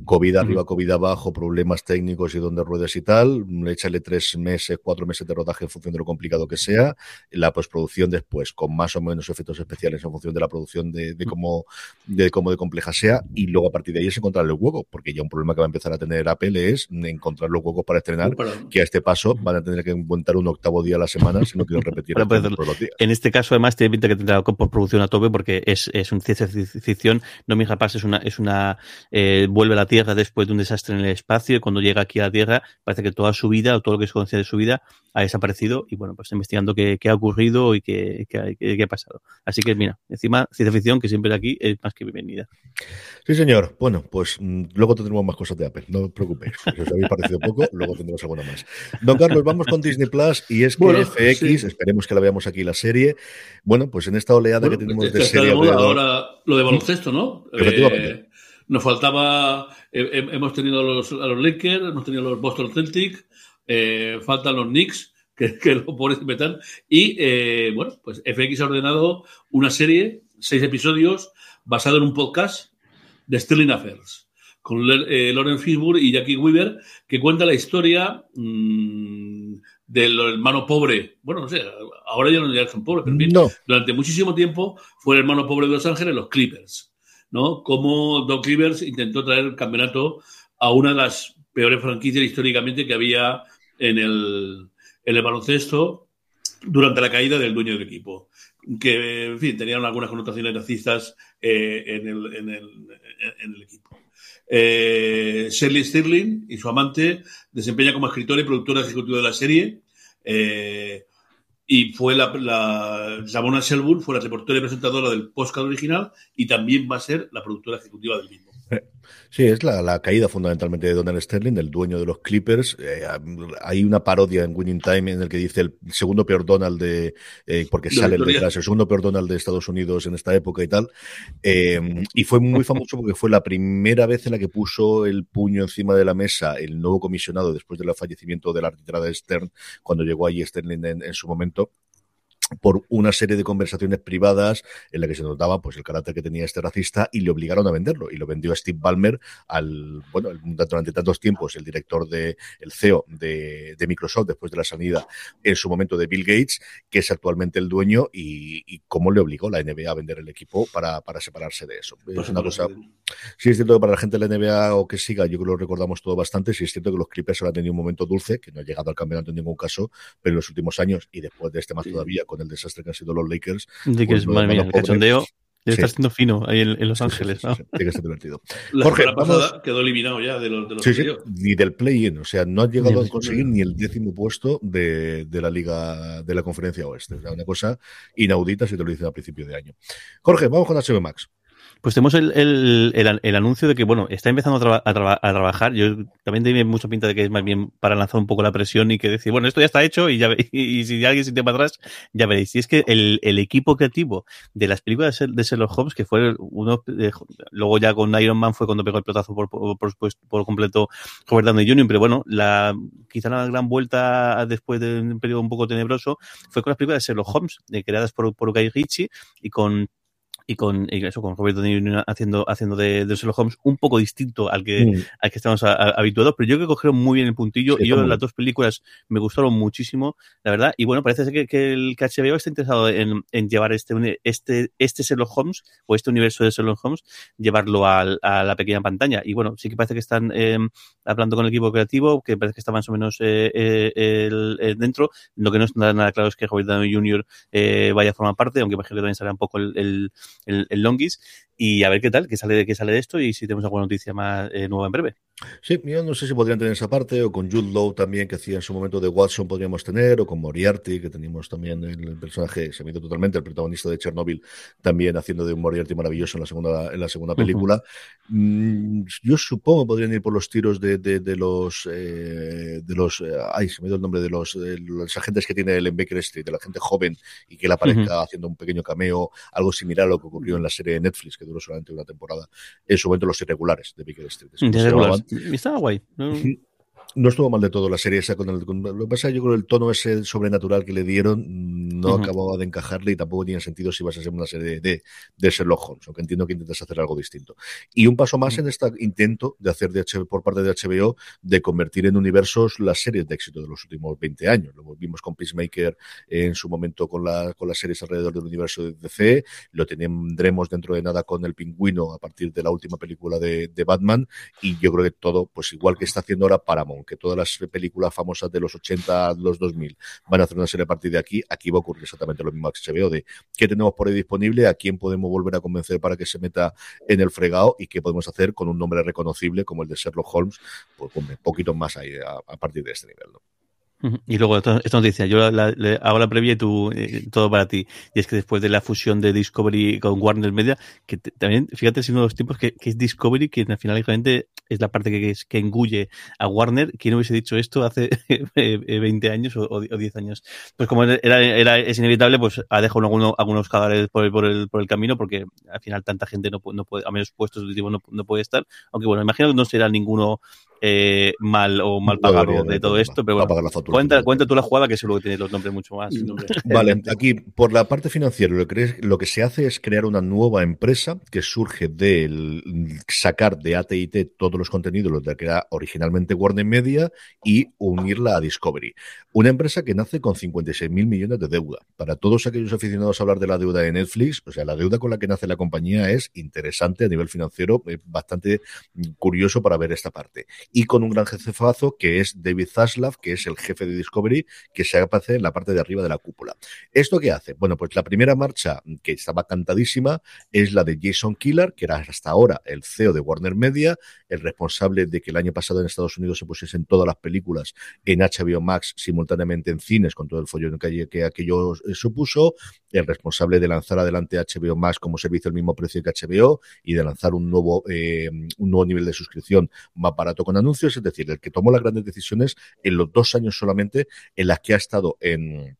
COVID uh -huh. arriba, COVID abajo, problemas técnicos y donde ruedas y tal. Échale tres meses, cuatro meses de rodaje en función de lo complicado que sea. La postproducción después, con más o menos efectos especiales en función de la producción de, de cómo, de cómo de compleja sea. Y luego a partir de ahí es encontrar el hueco, porque ya un problema que va a empezar a tener Apple es encontrar los huecos para estrenar, que a este paso van a tener que montar un octavo día a la semana si no quieren repetir todos los días. En este caso, además, tiene pinta que tendrá por producción a tope porque es, es un ciencia ficción. No, mi rapaz es una, es una eh, vuelve a la Tierra después de un desastre en el espacio y cuando llega aquí a la Tierra parece que toda su vida o todo lo que se conoce de su vida ha desaparecido y bueno, pues investigando qué, qué ha ocurrido y qué, qué, qué, ha pasado. Así que mira, encima ciencia ficción que siempre aquí es más que bienvenida. Sí, señor. Bueno, pues mm, luego tendremos más cosas de Apple, no os preocupéis. Si os habéis parecido poco, luego tendremos alguna más. Don Carlos, vamos con Disney Plus y es que FX, esperemos que la veamos aquí la serie. Bueno, pues en esta oleada que tenemos de serie. ahora lo de baloncesto, ¿no? Eh, nos faltaba, eh, hemos tenido a los, a los Lakers, hemos tenido a los Boston Celtics, eh, faltan los Knicks, *laughs* que, que lo pones metal. Y bueno, pues FX ha ordenado una serie, seis episodios, basado en un podcast de Sterling Affairs con eh, Lauren Fishburne y Jackie Weaver, que cuenta la historia mmm, del hermano pobre. Bueno, no sé, ahora ya no ya son pobres, pero durante muchísimo tiempo fue el hermano pobre de Los Ángeles, los Clippers. ¿no? Como Doc Rivers intentó traer el campeonato a una de las peores franquicias históricamente que había en el, en el baloncesto durante la caída del dueño del equipo que, en fin, tenían algunas connotaciones racistas eh, en, el, en, el, en, el, equipo. Eh, Shirley Stirling y su amante desempeña como escritora y productora ejecutiva de la serie. Eh, y fue la, la Ramona Shelburne, fue la reportera y presentadora del podcast original y también va a ser la productora ejecutiva del mismo. Sí, es la, caída fundamentalmente de Donald Sterling, del dueño de los Clippers. Eh, hay una parodia en Winning Time en el que dice el segundo peor Donald de, eh, porque sale detrás, el segundo peor Donald de Estados Unidos en esta época y tal. Eh, y fue muy famoso porque fue la primera vez en la que puso el puño encima de la mesa el nuevo comisionado después del fallecimiento de la arbitrada Stern, cuando llegó allí Sterling en su momento por una serie de conversaciones privadas en la que se notaba pues el carácter que tenía este racista y le obligaron a venderlo y lo vendió a Steve Ballmer al bueno durante tantos tiempos el director de el CEO de, Microsoft después de la salida en su momento de Bill Gates que es actualmente el dueño y, cómo le obligó la NBA a vender el equipo para, para separarse de eso. Es pues una cosa sí es cierto que para la gente de la NBA o que siga yo creo que lo recordamos todo bastante sí es cierto que los Clippers han tenido un momento dulce que no ha llegado al campeonato en ningún caso pero en los últimos años y después de este más todavía con el desastre que han sido los Lakers. De que es, madre mía, el cachondeo. Está siendo fino ahí en, Los Ángeles. ¿no? Sí, tiene que ser divertido. La Jorge, quedó eliminado ya de los, de los sí, ni del play-in. O sea, no ha llegado a conseguir ni el décimo puesto de, de, la Liga de la Conferencia Oeste. O sea, una cosa inaudita si te lo dicen a principio de año. Jorge, vamos con HBO Max. Pues tenemos el, el, el, anuncio de que, bueno, está empezando a, a, trabajar. Yo también tiene mucha pinta de que es más bien para lanzar un poco la presión y que decir, bueno, esto ya está hecho y ya *laughs* y, si alguien se para atrás, ya veréis. Y es que el, el equipo creativo de las películas de Sherlock Holmes, que fue uno, luego ya con Iron Man fue cuando pegó el pelotazo por, por, por, por completo Robert Downey Jr., pero bueno, la, quizá la gran vuelta después de un periodo un poco tenebroso fue con las películas de Sherlock Holmes, de, creadas por, por Guy Ritchie y con y con y eso con Robert Downey haciendo haciendo de, de Sherlock Holmes un poco distinto al que mm. al que estamos habituados pero yo creo que cogieron muy bien el puntillo y yo las dos películas me gustaron muchísimo la verdad y bueno parece que, que el que HBO está interesado en, en, llevar este este este Sherlock Holmes o este universo de Sherlock Holmes llevarlo a, a la pequeña pantalla y bueno sí que parece que están eh, hablando con el equipo creativo que parece que está más o menos eh, eh, el, dentro lo que no está nada claro es que Robert Downey Jr. Eh, vaya a formar parte aunque imagino que también será un poco el, el el, el Longis y a ver qué tal, qué sale, qué sale de esto y si tenemos alguna noticia más eh, nueva en breve. Sí, yo no sé si podrían tener esa parte, o con Jude Law también, que hacía en su momento de Watson, podríamos tener, o con Moriarty, que teníamos también el personaje, se mide totalmente, el protagonista de Chernobyl, también haciendo de un Moriarty maravilloso en la segunda, en la segunda película. Mm, yo supongo podrían ir por los tiros de, de, de los, eh, de los, eh, ay, se me dio el nombre de los, los agentes que tiene el en Baker Street, de la gente joven, y que él aparezca haciendo un pequeño cameo, algo similar a lo que ocurrió en la serie de Netflix, que duró solamente una temporada, en su momento los irregulares de Baker Street. Estaba guay. *laughs* No estuvo mal de todo la serie esa con el, lo que pasa yo creo el tono ese sobrenatural que le dieron no acababa de encajarle y tampoco tenía sentido si vas a ser una serie de, de Sherlock Holmes, aunque entiendo que intentas hacer algo distinto. Y un paso más en este intento de hacer de HBO, por parte de HBO de convertir en universos las series de éxito de los últimos 20 años. Lo vimos con Peacemaker en su momento con, la, con las series alrededor del universo de DC, lo tendremos dentro de nada con El Pingüino a partir de la última película de, de Batman y yo creo que todo, pues igual que está haciendo ahora Paramount que todas las películas famosas de los 80 los 2000 van a hacer una serie a partir de aquí, aquí va a ocurrir exactamente lo mismo que se veo de qué tenemos por ahí disponible, a quién podemos volver a convencer para que se meta en el fregado y qué podemos hacer con un nombre reconocible como el de Sherlock Holmes, pues un poquito más ahí a, partir de este nivel. Y luego esta noticia, yo la, hago la previa y tú, eh, todo para ti. Y es que después de la fusión de Discovery con Warner Media, que también, fíjate, es uno de los tiempos que, es Discovery, que al final realmente es la parte que, que engulle a Warner. ¿Quién hubiese dicho esto hace 20 *laughs* eh, años o, 10 años? Pues como era, era, es inevitable, pues ha dejado algunos, algunos cadáveres por el, por, el, por el camino, porque al final tanta gente no, no puede, a menos puestos de tipo no, no puede estar. Aunque bueno, imagino que no será ninguno eh, mal o mal pagado de todo esto, pero bueno, cuenta, cuenta tú la jugada que seguro que tiene los nombres mucho más. *laughs* Vale, aquí por la parte financiera lo que, lo que se hace es crear una nueva empresa que surge de sacar de AT&T todos los contenidos, los de que era originalmente Warner Media y unirla a Discovery. Una empresa que nace con 56 mil millones de deuda. Para todos aquellos aficionados a hablar de la deuda de Netflix, o sea, la deuda con la que nace la compañía es interesante a nivel financiero, bastante curioso para ver esta parte y con un gran jefazo que es David Zaslav, que es el jefe de Discovery, que se aparece en la parte de arriba de la cúpula. ¿Esto qué hace? Bueno, pues la primera marcha que estaba cantadísima es la de Jason Killer, que era hasta ahora el CEO de Warner Media, el responsable de que el año pasado en Estados Unidos se pusiesen todas las películas en HBO Max simultáneamente en cines con todo el follón que, que aquello eh, supuso, el responsable de lanzar adelante HBO Max como servicio al mismo precio que HBO y de lanzar un nuevo, eh, un nuevo nivel de suscripción más barato con anuncios, es decir, el que tomó las grandes decisiones en los dos años solamente en las que ha estado en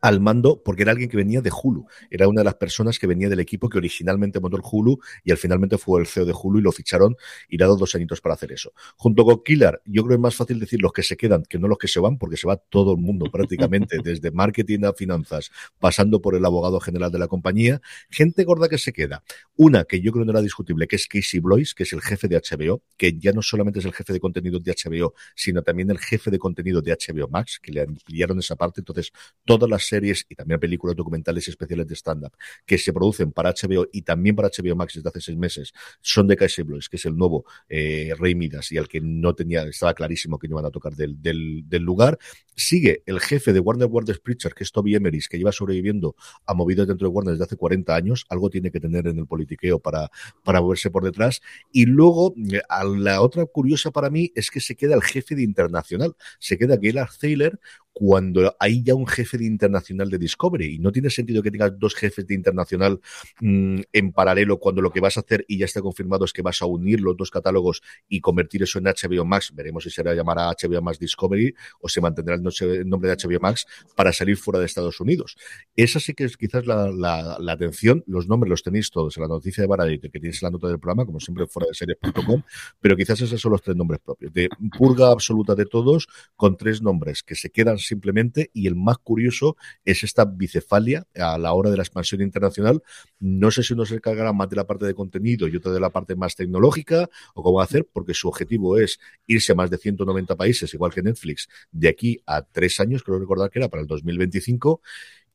al mando porque era alguien que venía de Hulu. Era una de las personas que venía del equipo que originalmente montó el Hulu y al finalmente fue el CEO de Hulu y lo ficharon y le ha dado dos añitos para hacer eso. Junto con Killer, yo creo que es más fácil decir los que se quedan que no los que se van porque se va todo el mundo prácticamente, *laughs* desde marketing a finanzas, pasando por el abogado general de la compañía. Gente gorda que se queda. Una que yo creo no era discutible, que es Casey Blois, que es el jefe de HBO, que ya no solamente es el jefe de contenido de HBO, sino también el jefe de contenido de HBO Max, que le ampliaron esa parte. Entonces, todas las series y también películas documentales y especiales de stand-up que se producen para HBO y también para HBO Max desde hace seis meses son de Casey Blois, que es el nuevo eh, Rey Midas y al que no tenía, estaba clarísimo que no iban a tocar del, del, lugar. Sigue el jefe de Warner Brothers Preacher, que es Toby Emeris, que lleva sobreviviendo a movidos dentro de Warner desde hace 40 años. Algo tiene que tener en el politiqueo para, para moverse por detrás. Y luego, eh, a la otra curiosa para mí es que se queda el jefe de internacional. Se queda Gaylord Thaler, cuando hay ya un jefe de internacional de Discovery. Y no tiene sentido que tengas dos jefes de internacional mm, en paralelo cuando lo que vas a hacer y ya está confirmado es que vas a unir los dos catálogos y convertir eso en HBO Max. Veremos si será llamar a HBO Max Discovery o se mantendrá el nombre de HBO Max para salir fuera de Estados Unidos. Esa sí que es quizás la, atención. Los nombres los tenéis todos en la noticia de Baradit, que tienes la nota del programa, como siempre fuera de series.com, pero quizás esos son los tres nombres propios. De purga absoluta de todos, con tres nombres que se quedan simplemente, y el más curioso es esta bicefalia a la hora de la expansión internacional. No sé si uno se encargará más de la parte de contenido y otro de la parte más tecnológica, o cómo hacer, porque su objetivo es irse a más de 190 países, igual que Netflix, de aquí a tres años, creo recordar que era para el 2025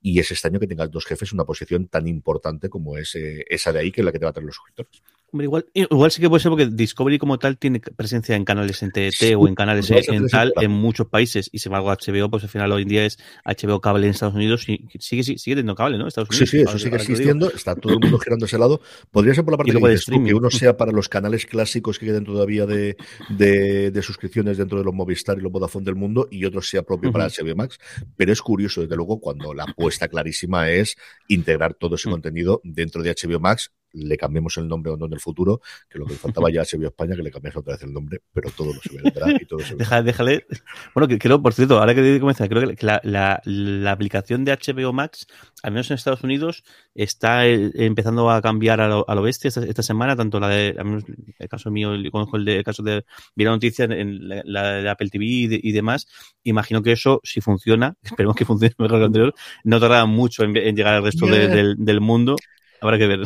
y es este año que tengas dos jefes una posición tan importante como es eh, esa de ahí, que es la que te va a traer los suscriptores igual, igual sí que puede ser porque Discovery como tal tiene presencia en canales en TT o en canales en tal en muchos países y sin embargo HBO pues al final hoy en día es HBO cable en Estados Unidos y sigue, sigue, teniendo cable, ¿no? Estados Unidos, sí, sí, eso sigue existiendo, está todo el mundo girando ese lado. Podría ser por la parte de que uno sea para los canales clásicos que queden todavía de, de, suscripciones dentro de los Movistar y los Vodafone del mundo y otro sea propio para HBO Max, pero es curioso desde luego cuando la apuesta clarísima es integrar todo ese mm. contenido dentro de HBO Max le cambiemos el nombre o no en el futuro, que lo que faltaba ya se vio España, que le cambiase otra vez el nombre, pero todo lo se vendrá y todo se Déjale, déjale. Bueno, que creo, por cierto, ahora que comenzar, creo que la, la, la, aplicación de HBO Max, al menos en Estados Unidos, está eh, empezando a cambiar a lo, a lo bestia esta, semana, tanto la de, al menos el caso mío, conozco el, de, el caso de, vi la noticia en la, de Apple TV y, demás, imagino que eso, si funciona, *laughs* esperemos que funcione mejor que lo anterior, no tardará mucho en, llegar al resto del, del mundo habrá que ver.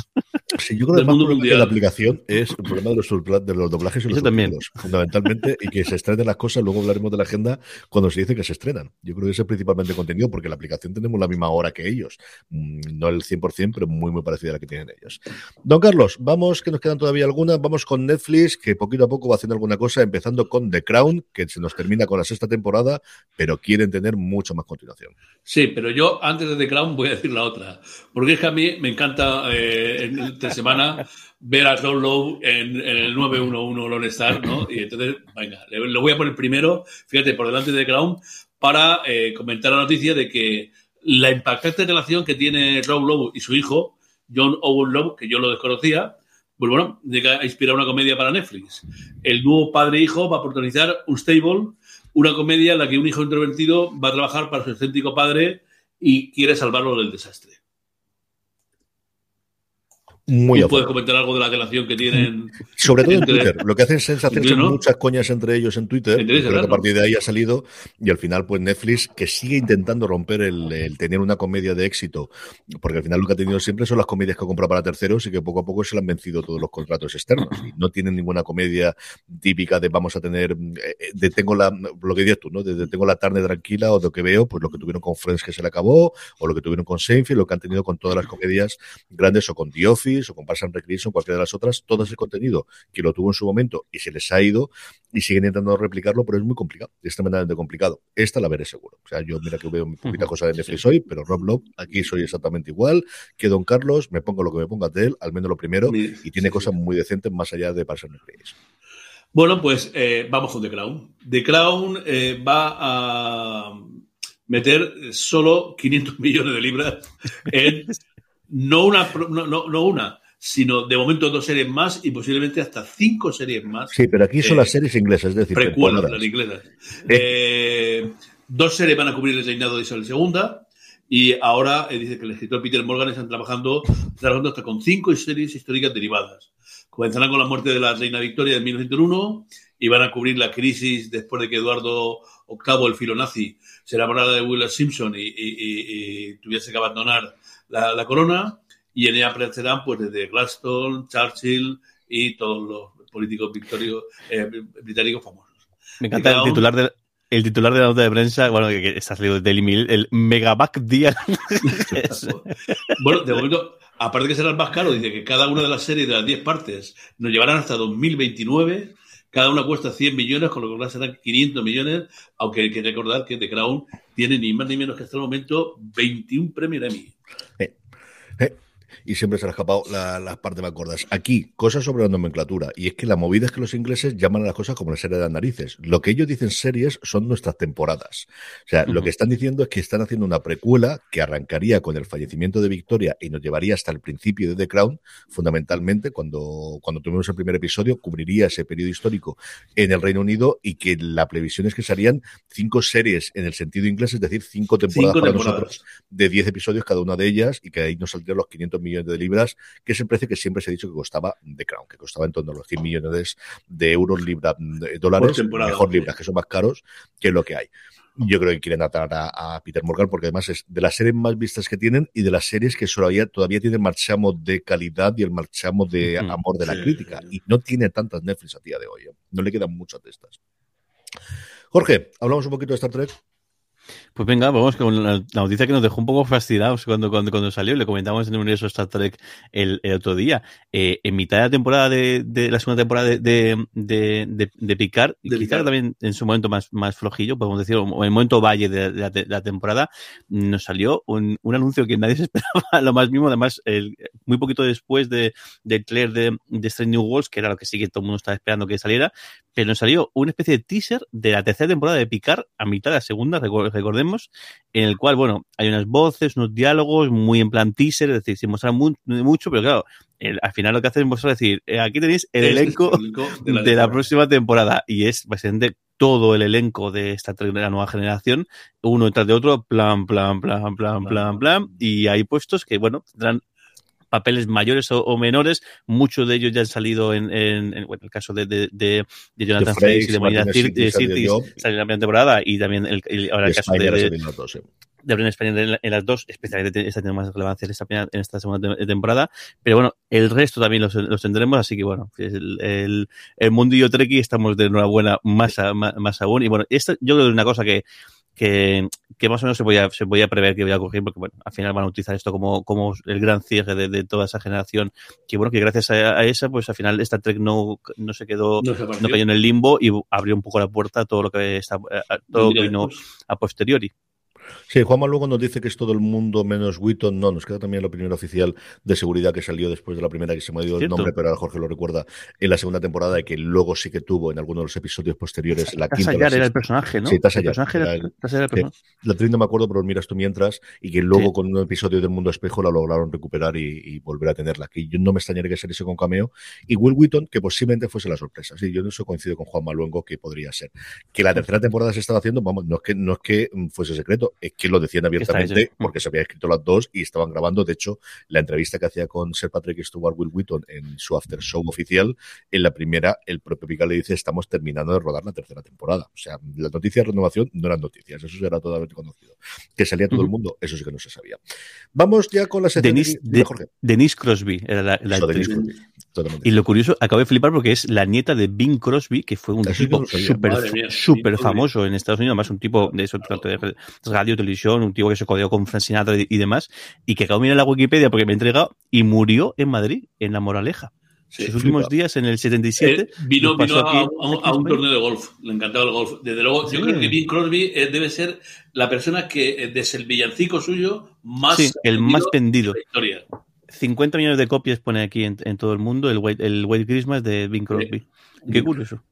Sí, yo creo que el problema de la aplicación es el problema de los, de los doblajes y los subtítulos, fundamentalmente, y que se estrenen las cosas, luego hablaremos de la agenda cuando se dice que se estrenan. Yo creo que ese es principalmente contenido, porque la aplicación tenemos la misma hora que ellos. Mm, no el 100%, pero muy, muy parecida a la que tienen ellos. Don Carlos, vamos, que nos quedan todavía algunas, vamos con Netflix, que poquito a poco va haciendo alguna cosa, empezando con The Crown, que se nos termina con la sexta temporada, pero quieren tener mucho más continuación. Sí, pero yo antes de The Crown voy a decir la otra, porque es que a mí me encanta eh, entre semana ver a Rob Lowe en, el 911 Lone Star, ¿no? Y entonces, venga, lo voy a poner primero, fíjate, por delante de Crown, para eh, comentar la noticia de que la impactante relación que tiene Rob Lowe y su hijo, John Owen Lowe, que yo lo desconocía, pues bueno, llega a inspirar una comedia para Netflix. El nuevo padre-hijo va a protagonizar Unstable, una comedia en la que un hijo introvertido va a trabajar para su excéntrico padre y quiere salvarlo del desastre. Muy ¿Tú a puedes comentar algo de la relación que tienen? Sobre todo en Twitter. Lo que hacen es hacerse ¿no? muchas coñas entre ellos en Twitter. Creo que a partir de ahí ha salido. Y al final, pues Netflix, que sigue intentando romper el, el tener una comedia de éxito, porque al final lo que ha tenido siempre son las comedias que ha comprado para terceros y que poco a poco se le han vencido todos los contratos externos. Y no tienen ninguna comedia típica de vamos a tener, eh, de tengo la, lo que dices tú, ¿no? De, de tengo la tarde tranquila o de lo que veo, pues lo que tuvieron con Friends que se le acabó, o lo que tuvieron con Seinfeld, lo que han tenido con todas las comedias grandes o con The Office o con Parks and Recreation, cualquiera de las otras, todo ese contenido que lo tuvo en su momento y se les ha ido y siguen intentando replicarlo, pero es muy complicado, es tremendamente complicado. Esta la veré seguro. O sea, yo mira que veo muy poquita cosa de Netflix hoy, pero Rob Love, aquí soy exactamente igual que Don Carlos, me pongo lo que me ponga de él, al menos lo primero, y tiene cosas muy decentes más allá de Parks and Recreation. Bueno, pues eh, vamos con The Crown. The Crown eh, va a meter solo 500 millones de libras en *laughs* no una, no, no, no una, sino de momento dos series más y posiblemente hasta cinco series más. Sí, pero aquí son Eh, las series inglesas, es decir, precuelas, las inglesas. Eh, dos series van a cubrir el reinado de Isabel II y ahora eh, dice que el escritor Peter Morgan están trabajando, trabajando hasta con cinco series históricas derivadas. Comenzarán con la muerte de la reina Victoria en 1901 y van a cubrir la crisis después de que Eduardo VIII, el filonazi, se enamorara de Willard Simpson y, y- y- y tuviese que abandonar la, la corona. Y en ella aparecerán pues desde Gladstone, Churchill y todos los políticos victorios, eh, británicos famosos. Me encanta el titular de el titular de la nota de prensa, bueno, que, que está salido de Daily Mail, el Megaback Deal. *laughs* *laughs* Bueno, de momento, aparte que será el más caro, dice que cada una de las series de las 10 partes nos llevarán hasta 2029. Cada una cuesta 100 millones, con lo que serán 500 millones, aunque hay que recordar que The Crown tiene ni más ni menos que hasta el momento 21 premios Emmy. Y siempre se le ha escapado la- las partes más gordas. Aquí, cosas sobre la nomenclatura. Y es que la movida es que los ingleses llaman a las cosas como la serie de las narices. Lo que ellos dicen series son nuestras temporadas. O sea, lo que están diciendo es que están haciendo una precuela que arrancaría con el fallecimiento de Victoria y nos llevaría hasta el principio de The Crown, fundamentalmente, cuando, cuando tuvimos el primer episodio, cubriría ese periodo histórico en el Reino Unido y que la previsión es que serían cinco series en el sentido inglés, es decir, cinco temporadas Cinco para temporadas. nosotros de 10 episodios cada una de ellas y que ahí nos saldrían los 500 millones de libras, que es el precio que siempre se ha dicho que costaba The Crown, que costaba en torno a los 100 millones de euros, libra, de dólares, mejor libras, que son más caros que lo que hay. Yo creo que quieren atar a, a Peter Morgan porque además es de las series más vistas que tienen y de las series que todavía, todavía tienen marchamo de calidad y el marchamo de amor de la Sí, crítica. Y no tiene tantas Netflix a día de hoy. ¿eh? No le quedan muchas de estas. Jorge, hablamos un poquito de Star Trek. Pues venga, vamos con la, noticia que nos dejó un poco fascinados cuando, cuando, cuando salió. Le comentamos en el universo Star Trek el, el otro día. Eh, en mitad de la temporada de, de la segunda temporada de, de, de, de, de Picard, De quizá Picard. también en su momento más, más flojillo, podemos decir, o en el momento valle de, la, de la temporada, nos salió un, un anuncio que nadie *laughs* se esperaba, lo más mismo, además, el, muy poquito después de, del trailer de, de Strange New Worlds, que era lo que sí que todo el mundo estaba esperando que saliera, pero nos salió una especie de teaser de la tercera temporada de Picard a mitad de la segunda, recor- recordemos, en el cual, bueno, hay unas voces, unos diálogos muy en plan teaser, es decir, se muestra mu- mucho, pero claro, el- al final lo que hacen es mostrar, decir, eh, aquí tenéis el Es elenco el elenco de la, próxima temporada y es básicamente todo el elenco de esta Trek de la nueva generación, uno detrás de otro, plan, plan, plan, plan, plan, plan, y hay puestos que, bueno, tendrán papeles mayores o, o menores, muchos de ellos ya han salido en, en, en, bueno, el caso de, de, de, de Jonathan Frakes y de Marina Sirtis, Job. salió en la primera temporada y también el, el- ahora el caso de, Spider de, de Bren en, en las dos, especialmente esta tiene más relevancia en esta, primera- en esta segunda tem- temporada, pero bueno, el resto también los, los tendremos, así que bueno, el, el, el mundillo Treki estamos de enhorabuena más, a- más, más aún, y bueno, esto yo creo que es una cosa que, que, que más o menos se podía, se podía prever que iba a ocurrir, porque bueno, al final van a utilizar esto como, como el gran cierre de, de toda esa generación, que bueno, que gracias a, a esa, pues al final esta Trek no, no se quedó, No se partió. no cayó en el limbo y abrió un poco la puerta a todo lo que está, a todo lo que vino pues, a posteriori. Sí, Juanma luego nos dice que es todo el mundo menos Witton. No, nos queda también la opinión oficial de seguridad que salió después de la primera, que se me ha ido el nombre, pero ahora Jorge lo recuerda, en la segunda temporada, y que luego sí que tuvo en algunos de los episodios posteriores la quinta. era el personaje, ¿no? Sí, personaje. La actriz no me acuerdo, pero miras tú mientras, y que luego con un episodio del Mundo Espejo la lograron recuperar y, volver a tenerla. Que yo no me extrañaría que saliese con cameo. Y Will Witton, que posiblemente fuese la sorpresa. Sí, yo en eso coincido con Juan Maluengo que podría ser. Que la tercera temporada se estaba haciendo, vamos, no es que, no es que fuese secreto, es que lo decían abiertamente porque se había escrito las dos y estaban grabando. De hecho, la entrevista que hacía con Sir Patrick Stewart Will Witton en su after show oficial, en la primera, el propio Pica le dice: Estamos terminando de rodar la tercera temporada. O sea, las noticias de renovación no eran noticias, eso era totalmente conocido. Que salía todo el mundo, eso sí que no se sabía. Vamos ya con la sección Denise, de, Denise Crosby era la, la y lo curioso, acabo de flipar porque es la nieta de Bing Crosby, que fue un tipo súper super famoso en Estados Unidos, además un tipo de eso, de radio, televisión, un tipo que se codeó con Frank Sinatra y, demás, y que acabo de mirar la Wikipedia porque me he entregado y murió en Madrid, en La Moraleja. Sus últimos días, en el 77. Eh, vino, vino a, un torneo de golf. Le encantaba el golf. Desde luego, yo creo que Bing Crosby eh, debe ser la persona que, eh, desde el villancico suyo, más. Sí, el más vendido. 50 millones de copias pone aquí en, todo el mundo el White, el White Christmas de Bing Crosby. Qué curioso.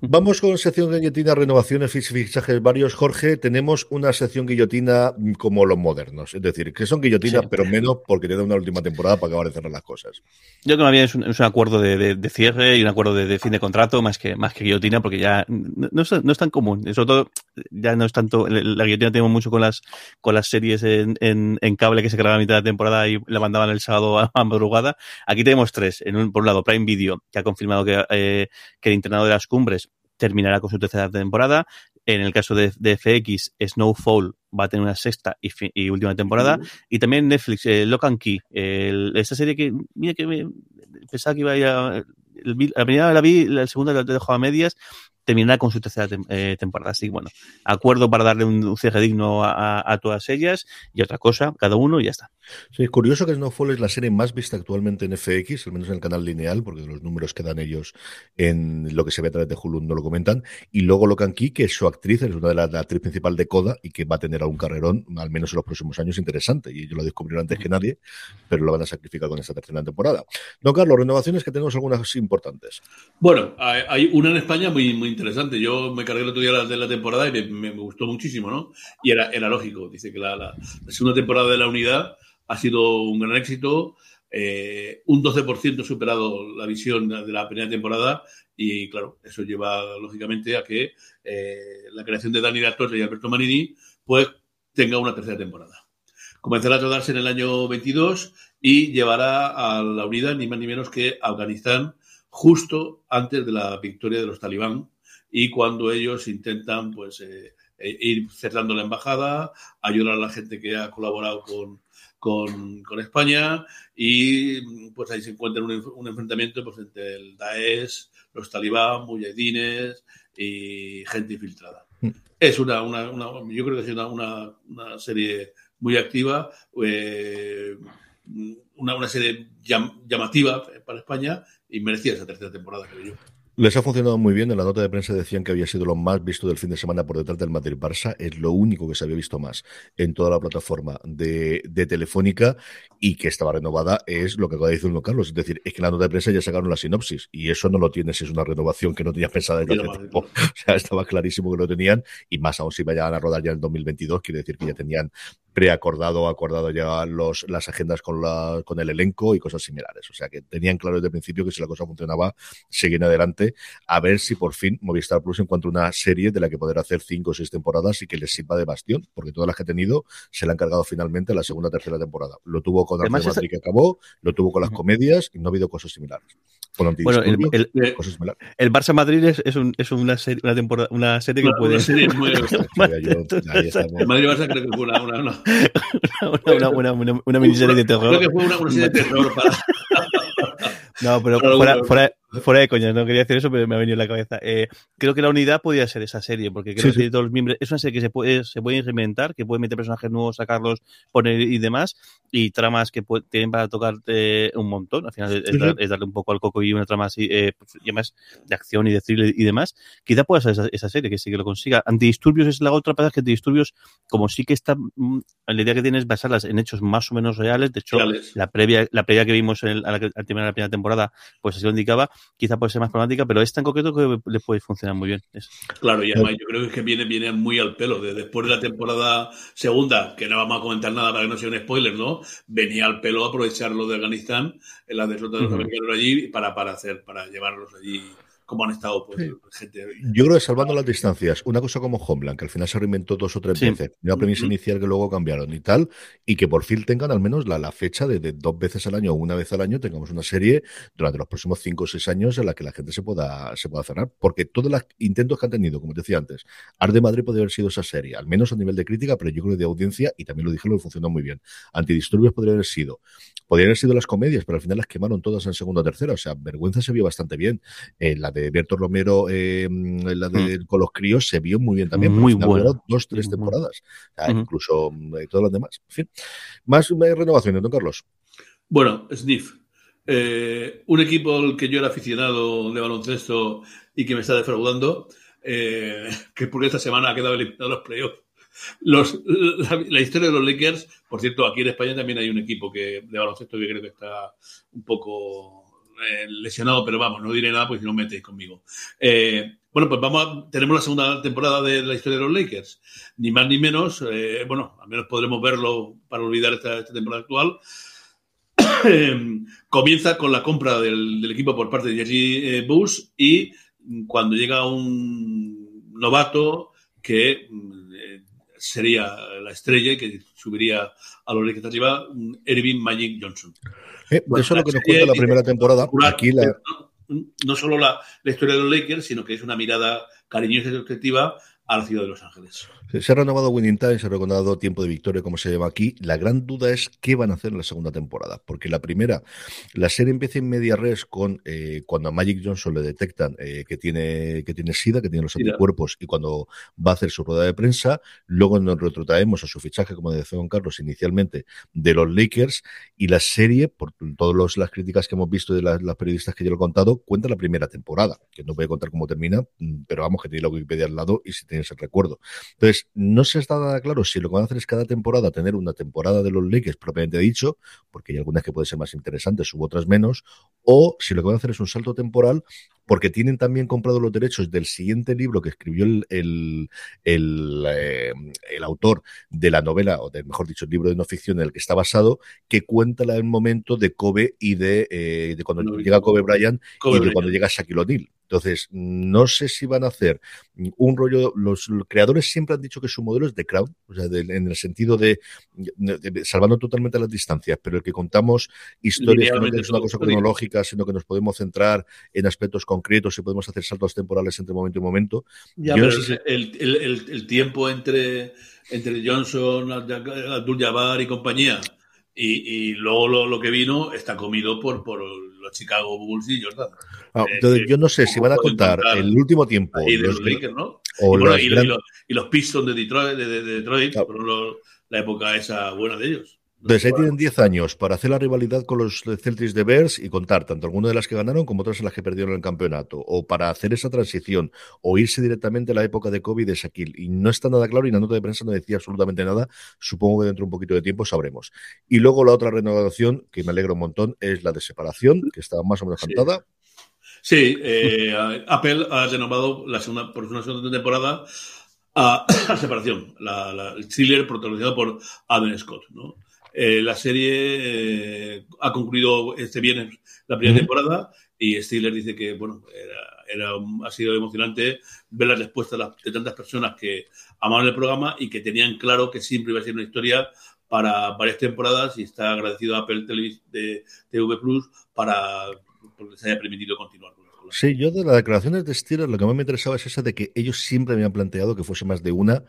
Vamos con sección guillotina, renovaciones, fichajes varios. Jorge, tenemos una sección guillotina como los modernos, es decir, que son guillotinas, pero menos porque tiene una última temporada para acabar de cerrar las cosas. Yo creo que había es un, es un acuerdo de, de, cierre y un acuerdo de, fin de contrato más que, más que guillotina, porque ya no, es, no es tan común. Sobre todo, ya no es tanto. La guillotina tenemos mucho con las, con las series en, en, en cable que se grababan a mitad de temporada y la mandaban el sábado a, madrugada. Aquí tenemos tres. En un, por un lado, Prime Video, que ha confirmado que, eh, que el internado de las cumbres terminará con su tercera temporada. En el caso de, FX, Snowfall va a tener una sexta y, última temporada. Y también Netflix, eh, Lock and Key, esa serie que, mira que me, pensaba que iba a ir a, la primera la vi, la segunda la dejado a medias, terminará con su tercera eh, temporada. Así que bueno, acuerdo para darle un, cierre digno a, todas ellas y otra cosa, cada uno y ya está. Sí, es curioso que Snowfall es la serie más vista actualmente en FX, al menos en el canal lineal, porque los números que dan ellos en lo que se ve a través de Hulu no lo comentan. Y luego Locan Key, que es su actriz, es una de las la actriz principal de Coda y que va a tener algún carrerón, al menos en los próximos años, interesante. Y ellos lo descubrieron antes que nadie, pero lo van a sacrificar con esta tercera temporada. No, Carlos, renovaciones que tenemos algunas importantes. Bueno, hay una en España muy, muy interesante. Yo me cargué el otro día de la temporada y me, gustó muchísimo, ¿no? Y era, lógico. Dice que la, segunda temporada de la unidad ha sido un gran éxito. Eh, un 12% superado la visión de la primera temporada y claro, eso lleva lógicamente a que eh, la creación de Dani Torre y Alberto Manini pues tenga una tercera temporada. Comenzará a tratarse en el año 22 y llevará a la unidad ni más ni menos que Afganistán justo antes de la victoria de los talibán y cuando ellos intentan pues eh, eh, ir cerrando la embajada, ayudar a la gente que ha colaborado con, con, España y pues ahí se encuentra un, enfrentamiento pues, entre el Daesh, los talibán, mujahidines y gente infiltrada. Mm. Es una, una, una, yo creo que es una, una, serie muy activa, eh, una, una serie llamativa para España y merecía esa tercera temporada, creo yo. Les ha funcionado muy bien. En la nota de prensa decían que había sido lo más visto del fin de semana por detrás del Madrid-Barça. Es lo único que se había visto más en toda la plataforma de, Telefónica y que estaba renovada es lo que acaba de decir uno Carlos. Es decir, es que en la nota de prensa ya sacaron la sinopsis y eso no lo tienes. Es una renovación que no tenías pensada desde hace tiempo. *laughs* O sea, estaba clarísimo que lo tenían y más aún si vayan a rodar ya en 2022. Quiere decir que ya tenían preacordado, acordado ya los, las agendas con, la, con el elenco y cosas similares. O sea que tenían claro desde el principio que si la cosa funcionaba, seguían adelante. A ver si por fin Movistar Plus encuentra una serie de la que poder hacer cinco o seis temporadas y que les sirva de bastión, porque todas las que ha tenido se la han cargado finalmente la segunda o tercera temporada. Lo tuvo con Arce que acabó, lo tuvo con las comedias y no ha habido cosas similares. bueno, el, el, cosas similares. el, Barça Madrid es, es, un, es una, serie, una, temporada, una serie que puede. ser muy *laughs* el Madrid Barça creo que fue una, una, una, una, una, una, miniserie de terror. Creo que fue una, de terror para. no, pero fuera, fuera, *laughs* fuera de coña, no quería decir eso, pero me ha venido en la cabeza. Eh, creo que la unidad podría ser esa serie, porque creo que todos los miembros, es una serie que se puede, se puede reinventar, que puede meter personajes nuevos, sacarlos, poner y demás, y tramas que tienen para tocar un montón. Al final es, darle un poco al coco y una trama así, eh, pues, y más de acción y de thriller y demás. Quizá pueda ser esa, serie que sí que lo consiga. Antidisturbios es la otra cosa que Antidisturbios, como sí que está, mm, la idea que tienes es basarlas en hechos más o menos reales. De hecho, la previa, la previa que vimos en la, la, primera temporada, pues así lo indicaba, quizá puede ser más problemática, pero esta en concreto que le puede funcionar muy bien. Claro, y además yo creo que viene, viene muy al pelo. De después de la temporada segunda, que no vamos a comentar nada para que no sea un spoiler, ¿no? Venía al pelo aprovechar lo de Afganistán, en la derrota de los americanos allí, para, para hacer, para llevarlos allí como han estado pues, gente. Yo creo que salvando las distancias, una cosa como Homeland, que al final se reinventó dos o tres veces, una premisa inicial que luego cambiaron y tal, y que por fin tengan al menos la, la fecha de, dos veces al año o una vez al año, tengamos una serie durante los próximos cinco o seis años en la que la gente se pueda, se pueda cerrar, porque todos los intentos que han tenido, como te decía antes, Art de Madrid podría haber sido esa serie, al menos a nivel de crítica, pero yo creo que de audiencia, y también lo dije, lo funcionó muy bien. Antidisturbios podría haber sido, podrían haber sido las comedias, pero al final las quemaron todas en segunda o tercera, o sea, Vergüenza se vio bastante bien, eh, la de Berto Romero, eh, la de, mm. con los críos, se vio muy bien también. Muy bueno. Dos, tres temporadas. Incluso mm, todas las demás. En fin. Más renovaciones, don Carlos. Bueno, Sniff. Eh, un equipo al que yo era aficionado de baloncesto y que me está defraudando, eh, que por esta semana ha quedado eliminado los playoffs. Los, la, historia de los Lakers, por cierto, aquí en España también hay un equipo que de baloncesto que creo que está un poco eh, lesionado, pero vamos, no diré nada porque si no metéis conmigo. Eh, bueno, pues vamos tenemos la segunda temporada de la historia de los Lakers. Ni más ni menos, eh, bueno, al menos podremos verlo para olvidar esta, temporada actual. *coughs* Comienza con la compra del, equipo por parte de Jesse Bush y cuando llega un novato que sería la estrella que subiría a los Lakers arriba, Ervin Magic Johnson. Eh, eso es lo que nos cuenta la primera temporada. Aquí la... no, solo la, la, historia de los Lakers, sino que es una mirada cariñosa y objetiva a la ciudad de Los Ángeles. Se ha renovado Winning Time, se ha renovado Tiempo de Victoria, como se llama aquí. La gran duda es qué van a hacer en la segunda temporada, porque la primera, la serie empieza en media res con eh, cuando a Magic Johnson le detectan eh, que tiene que tiene SIDA, que tiene los anticuerpos, y cuando va a hacer su rueda de prensa, luego nos retrotraemos a su fichaje, como decía Don Carlos, inicialmente de los Lakers, y la serie, por todas las críticas que hemos visto de las, periodistas que yo lo he contado, cuenta la primera temporada, que no voy a contar cómo termina, mm, pero vamos, que tiene la Wikipedia al lado y si tienes el recuerdo. Entonces, no se está nada claro si lo que van a hacer es cada temporada tener una temporada de los Lakers propiamente dicho, porque hay algunas que pueden ser más interesantes u otras menos, o si lo que van a hacer es un salto temporal porque tienen también comprado los derechos del siguiente libro que escribió el, el, el, eh, autor de la novela, o de, mejor dicho, el libro de no ficción en el que está basado, que cuenta el momento de Kobe y de, eh, de cuando llega Kobe Bryant y de cuando llega Shaquille O'Neal. Entonces, no sé si van a hacer un rollo. Los creadores siempre han dicho que su modelo es de crowd, o sea, en el sentido de, salvando totalmente las distancias, pero el que contamos historias que no es una cosa cronológica, sino que nos podemos centrar en aspectos concretos y podemos hacer saltos temporales entre momento y momento. Ya, pero el, tiempo entre, entre Johnson, Abdul Jabbar y compañía y, luego lo, que vino está comido por, por los Chicago Bulls y Jordan. Ah, eh, entonces, yo no sé si van a contar el último tiempo. Y, los, Lakers, ¿no? y, los, Pistons de Detroit, de, Detroit la época esa buena de ellos. Entonces ahí tienen 10 años para hacer la rivalidad con los Celtics de Bears y contar tanto algunas de las que ganaron como otras en las que perdieron el campeonato, o para hacer esa transición, o irse directamente a la época de COVID de Shaquille. Y no está nada claro y la nota de prensa no decía absolutamente nada. Supongo que dentro de un poquito de tiempo sabremos. Y luego la otra renovación, que me alegra un montón, es la de separación, que está más o menos cantada. Sí, eh, Apple ha renovado la segunda, por una segunda temporada *coughs* a, separación, el thriller protagonizado por Adam Scott, ¿no? Eh, la serie eh, ha concluido este viernes la primera temporada y Steeler dice que bueno era, ha sido emocionante ver las respuestas de tantas personas que amaban el programa y que tenían claro que siempre iba a ser una historia para varias temporadas y está agradecido a Apple TV, de TV Plus para porque se haya permitido continuar Sí, yo de las declaraciones de Steelers lo que más me interesaba es esa de que ellos siempre me han planteado que fuese más de una,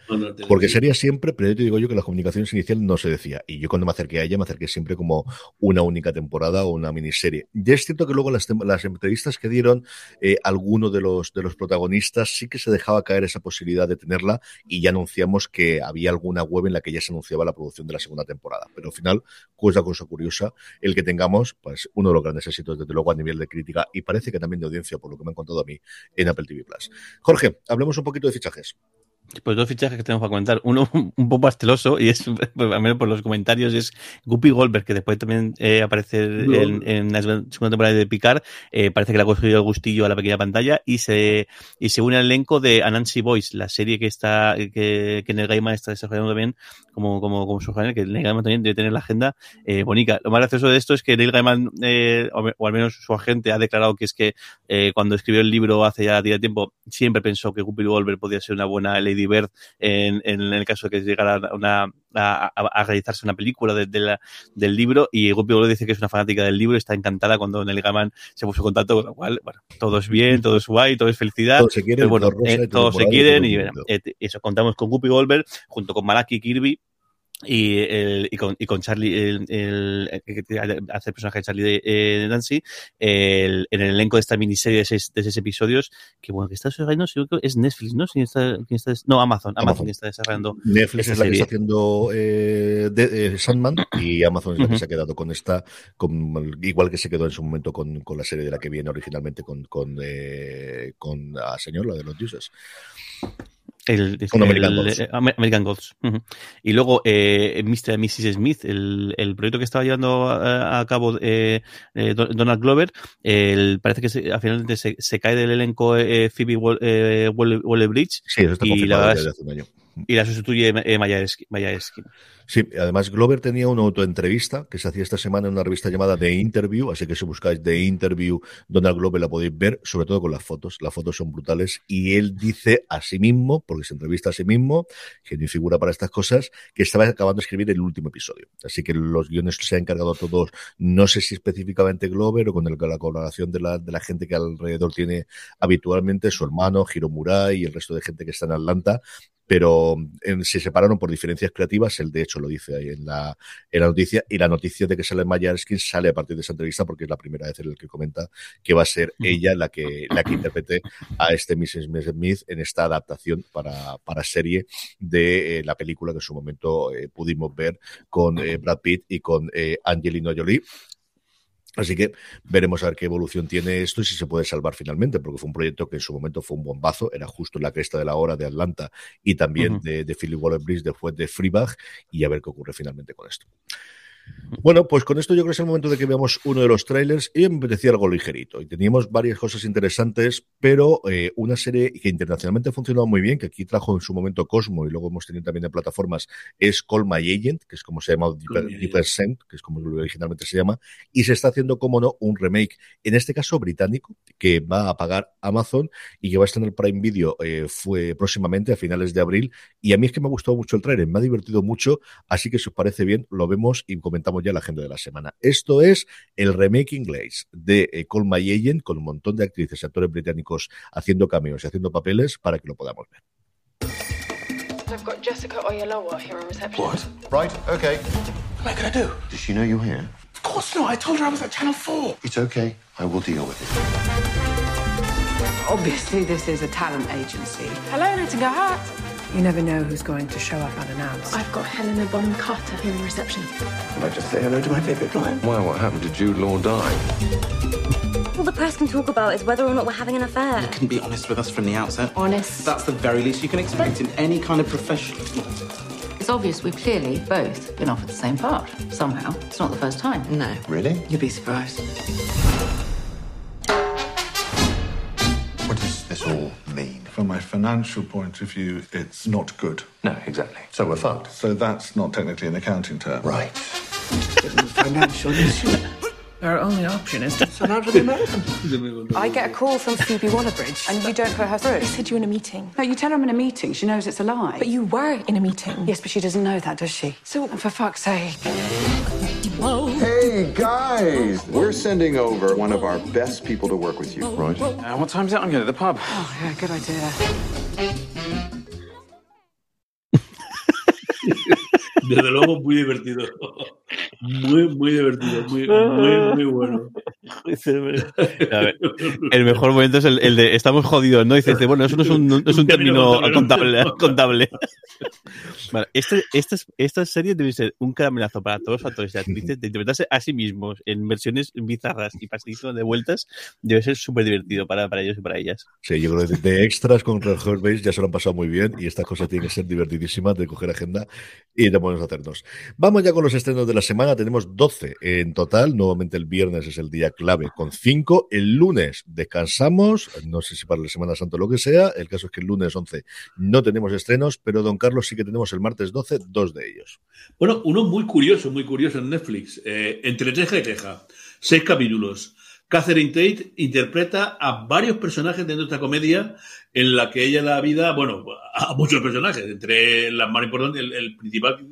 porque sería siempre, pero yo te digo yo que las comunicaciones inicial no se decía. Y yo cuando me acerqué a ella me acerqué siempre como una única temporada o una miniserie. Ya es cierto que luego las, las entrevistas que dieron eh, alguno de los, de los protagonistas sí que se dejaba caer esa posibilidad de tenerla y ya anunciamos que había alguna web en la que ya se anunciaba la producción de la segunda temporada. Pero al final, cosa cosa curiosa, el que tengamos, pues uno de los grandes éxitos desde luego a nivel de crítica y parece que también de audiencia, por lo que me han contado a mí en Apple TV Plus. Jorge, hablemos un poquito de fichajes. Pues dos fichajes que tenemos para comentar. Uno *laughs* un poco pasteloso, y es, *laughs* pues, al menos por los comentarios, es Guppy Goldberg, que después también eh, aparece en, en, la segunda temporada de Picar. Eh, parece que le ha cogido el gustillo a la pequeña pantalla y se, y se une al elenco de Anansi Boys, la serie que está, que, que Neil Gaiman está desarrollando también como, como, como su que Neil Gaiman también debe tener la agenda eh, bonita. Lo más gracioso de esto es que Neil Gaiman, eh, o, o, al menos su agente, ha declarado que es que eh, cuando escribió el libro hace ya tiempo, siempre pensó que Guppy Goldberg podía ser una buena Lady Bird en, en, el caso de que llegara una, a, a, realizarse una película de, de la, del libro y Guppy Goldberg dice que es una fanática del libro y está encantada cuando Neil Gaiman se puso en contacto, con lo cual, bueno, todo es bien, todo es guay, todo es felicidad. Todos se quieren, pero bueno, eh, todos se quieren y, bueno, eh, eso, contamos con Guppy Goldberg junto con Malaki Kirby y, el, y, con, y con Charlie, el, el, el que hace el personaje de Charlie de, eh, Nancy, el, en el elenco de esta miniserie de seis, de seis episodios, que bueno, que está desarrollando, es Netflix, ¿no? ¿Quién está, está, no, Amazon, Amazon, Amazon. está desarrollando. Netflix es la serie. que está haciendo eh, de, eh, Sandman y Amazon es la uh -huh. que se ha quedado con esta, con, igual que se quedó en su momento con, con la serie de la que viene originalmente con, con, eh, con a señor, la de los dioses. El, Con el, American Gods. el, American Gods. Uh -huh. Y luego eh, Mr. Mrs. Smith, el, el, proyecto que estaba llevando a, a cabo eh, eh, Donald Glover, el, parece que se, al final se, se, cae del elenco eh, Phoebe Waller, Waller Bridge. Sí, eso está y la, desde hace un año. Y la sustituye eh, Maya Eskin. Sí, además Glover tenía una autoentrevista que se hacía esta semana en una revista llamada The Interview, así que si buscáis The Interview, Donald Glover la podéis ver, sobre todo con las fotos. Las fotos son brutales y él dice a sí mismo, porque se entrevista a sí mismo, genio y figura para estas cosas, que estaba acabando de escribir el último episodio. Así que los guiones se han encargado todos, no sé si específicamente Glover o con la colaboración de la, de la gente que alrededor tiene habitualmente, su hermano, Hiro Murai y el resto de gente que está en Atlanta, pero en, se separaron por diferencias creativas, él de hecho lo dice ahí en la, en la noticia, y la noticia de que sale Maya Erskine sale a partir de esa entrevista porque es la primera vez en la que comenta que va a ser ella la que, la que interprete a este Mrs. Smith en esta adaptación para, para serie de eh, la película que en su momento eh, pudimos ver con eh, Brad Pitt y con Angelina Jolie. Así que veremos a ver qué evolución tiene esto y si se puede salvar finalmente, porque fue un proyecto que en su momento fue un bombazo, era justo en la cresta de la hora de Atlanta y también uh -huh. de, de Philip Waller Bridge después de Freebag y a ver qué ocurre finalmente con esto. Bueno, pues con esto yo creo que es el momento de que veamos uno de los trailers y me apetecía algo ligerito. Y teníamos varias cosas interesantes, pero eh, una serie que internacionalmente ha funcionado muy bien, que aquí trajo en su momento Cosmo y luego hemos tenido también en plataformas, es Call My Agent, que es como se llama Deeper Scent, que es como originalmente se llama, y se está haciendo, como no, un remake, en este caso británico, que va a pagar Amazon y que va a estar en el Prime Video eh, fue próximamente a finales de abril. Y a mí es que me ha gustado mucho el trailer, me ha divertido mucho, así que si os parece bien, lo vemos y comentamos comentamos ya la agenda de la semana. Esto es el remake inglés de eh, Call My Agent con un montón de actrices y actores británicos haciendo cameos y haciendo papeles para que lo podamos ver. I've got Jessica Oyalowo here in reception. What? Right, okay. What am I gonna do? Does she know you're here? Of course not. I told her I was at Channel 4. It's okay. I will deal with it. Obviously, this is a talent agency. Hello, Nightingale Hat. You never know who's going to show up unannounced. I've got Helena Bonham Carter here in reception. Can I just say hello to my favourite client? Why, what happened to Jude Law die? All the press can talk about is whether or not we're having an affair. You can be honest with us from the outset. Honest? That's the very least you can expect in any kind of profession. It's obvious we've clearly both been offered the same part. Somehow. It's not the first time. No. Really? You'd be surprised. What does this all mean? From a financial point of view, it's not good. No, exactly. So we're fucked. So that's not technically an accounting term. Right. financial issue. Our only option is to Sign out to the American. I get a call from Phoebe Waller-Bridge, and you don't put her through. I said you in a meeting. No, you tell her I'm in a meeting. She knows it's a lie. But you were in a meeting. Yes, but she doesn't know that, does she? So, for fuck's sake. Hey, guys! We're sending over one of our best people to work with you, right? Uh, what time's it? I'm going to the pub. Oh, yeah, good idea. *laughs* Desde luego, muy divertido. Muy, muy divertido. Muy, muy, muy bueno. *laughs* A ver, el mejor momento es el, el de estamos jodidos, ¿no? Dices, bueno, eso no es un, no es un término contable. *laughs* contable. Vale, este, esta, esta serie debe ser un caramelazo para todos los actores y actrices de interpretarse a sí mismos en versiones bizarras y pasadizos de vueltas. Debe ser súper divertido para, para ellos y para ellas. Sí, yo creo que de extras con Red Base ya se lo han pasado muy bien y estas cosas tienen que ser divertidísimas de coger agenda y de ponernos a hacernos. Vamos ya con los estrenos de la semana. Tenemos 12 en total. Nuevamente el viernes es el día clave con 5. El lunes descansamos. No sé si para la Semana Santa o lo que sea. El caso es que el lunes 11 no tenemos estrenos, pero Don Carlos sí que tenemos el martes 12 dos de ellos. Bueno, uno muy curioso, muy curioso en Netflix. Eh, entre ceja y ceja. Seis capítulos. Catherine Tate interpreta a varios personajes dentro de esta comedia en la que ella da vida, bueno, a muchos personajes, entre las más importantes, el principal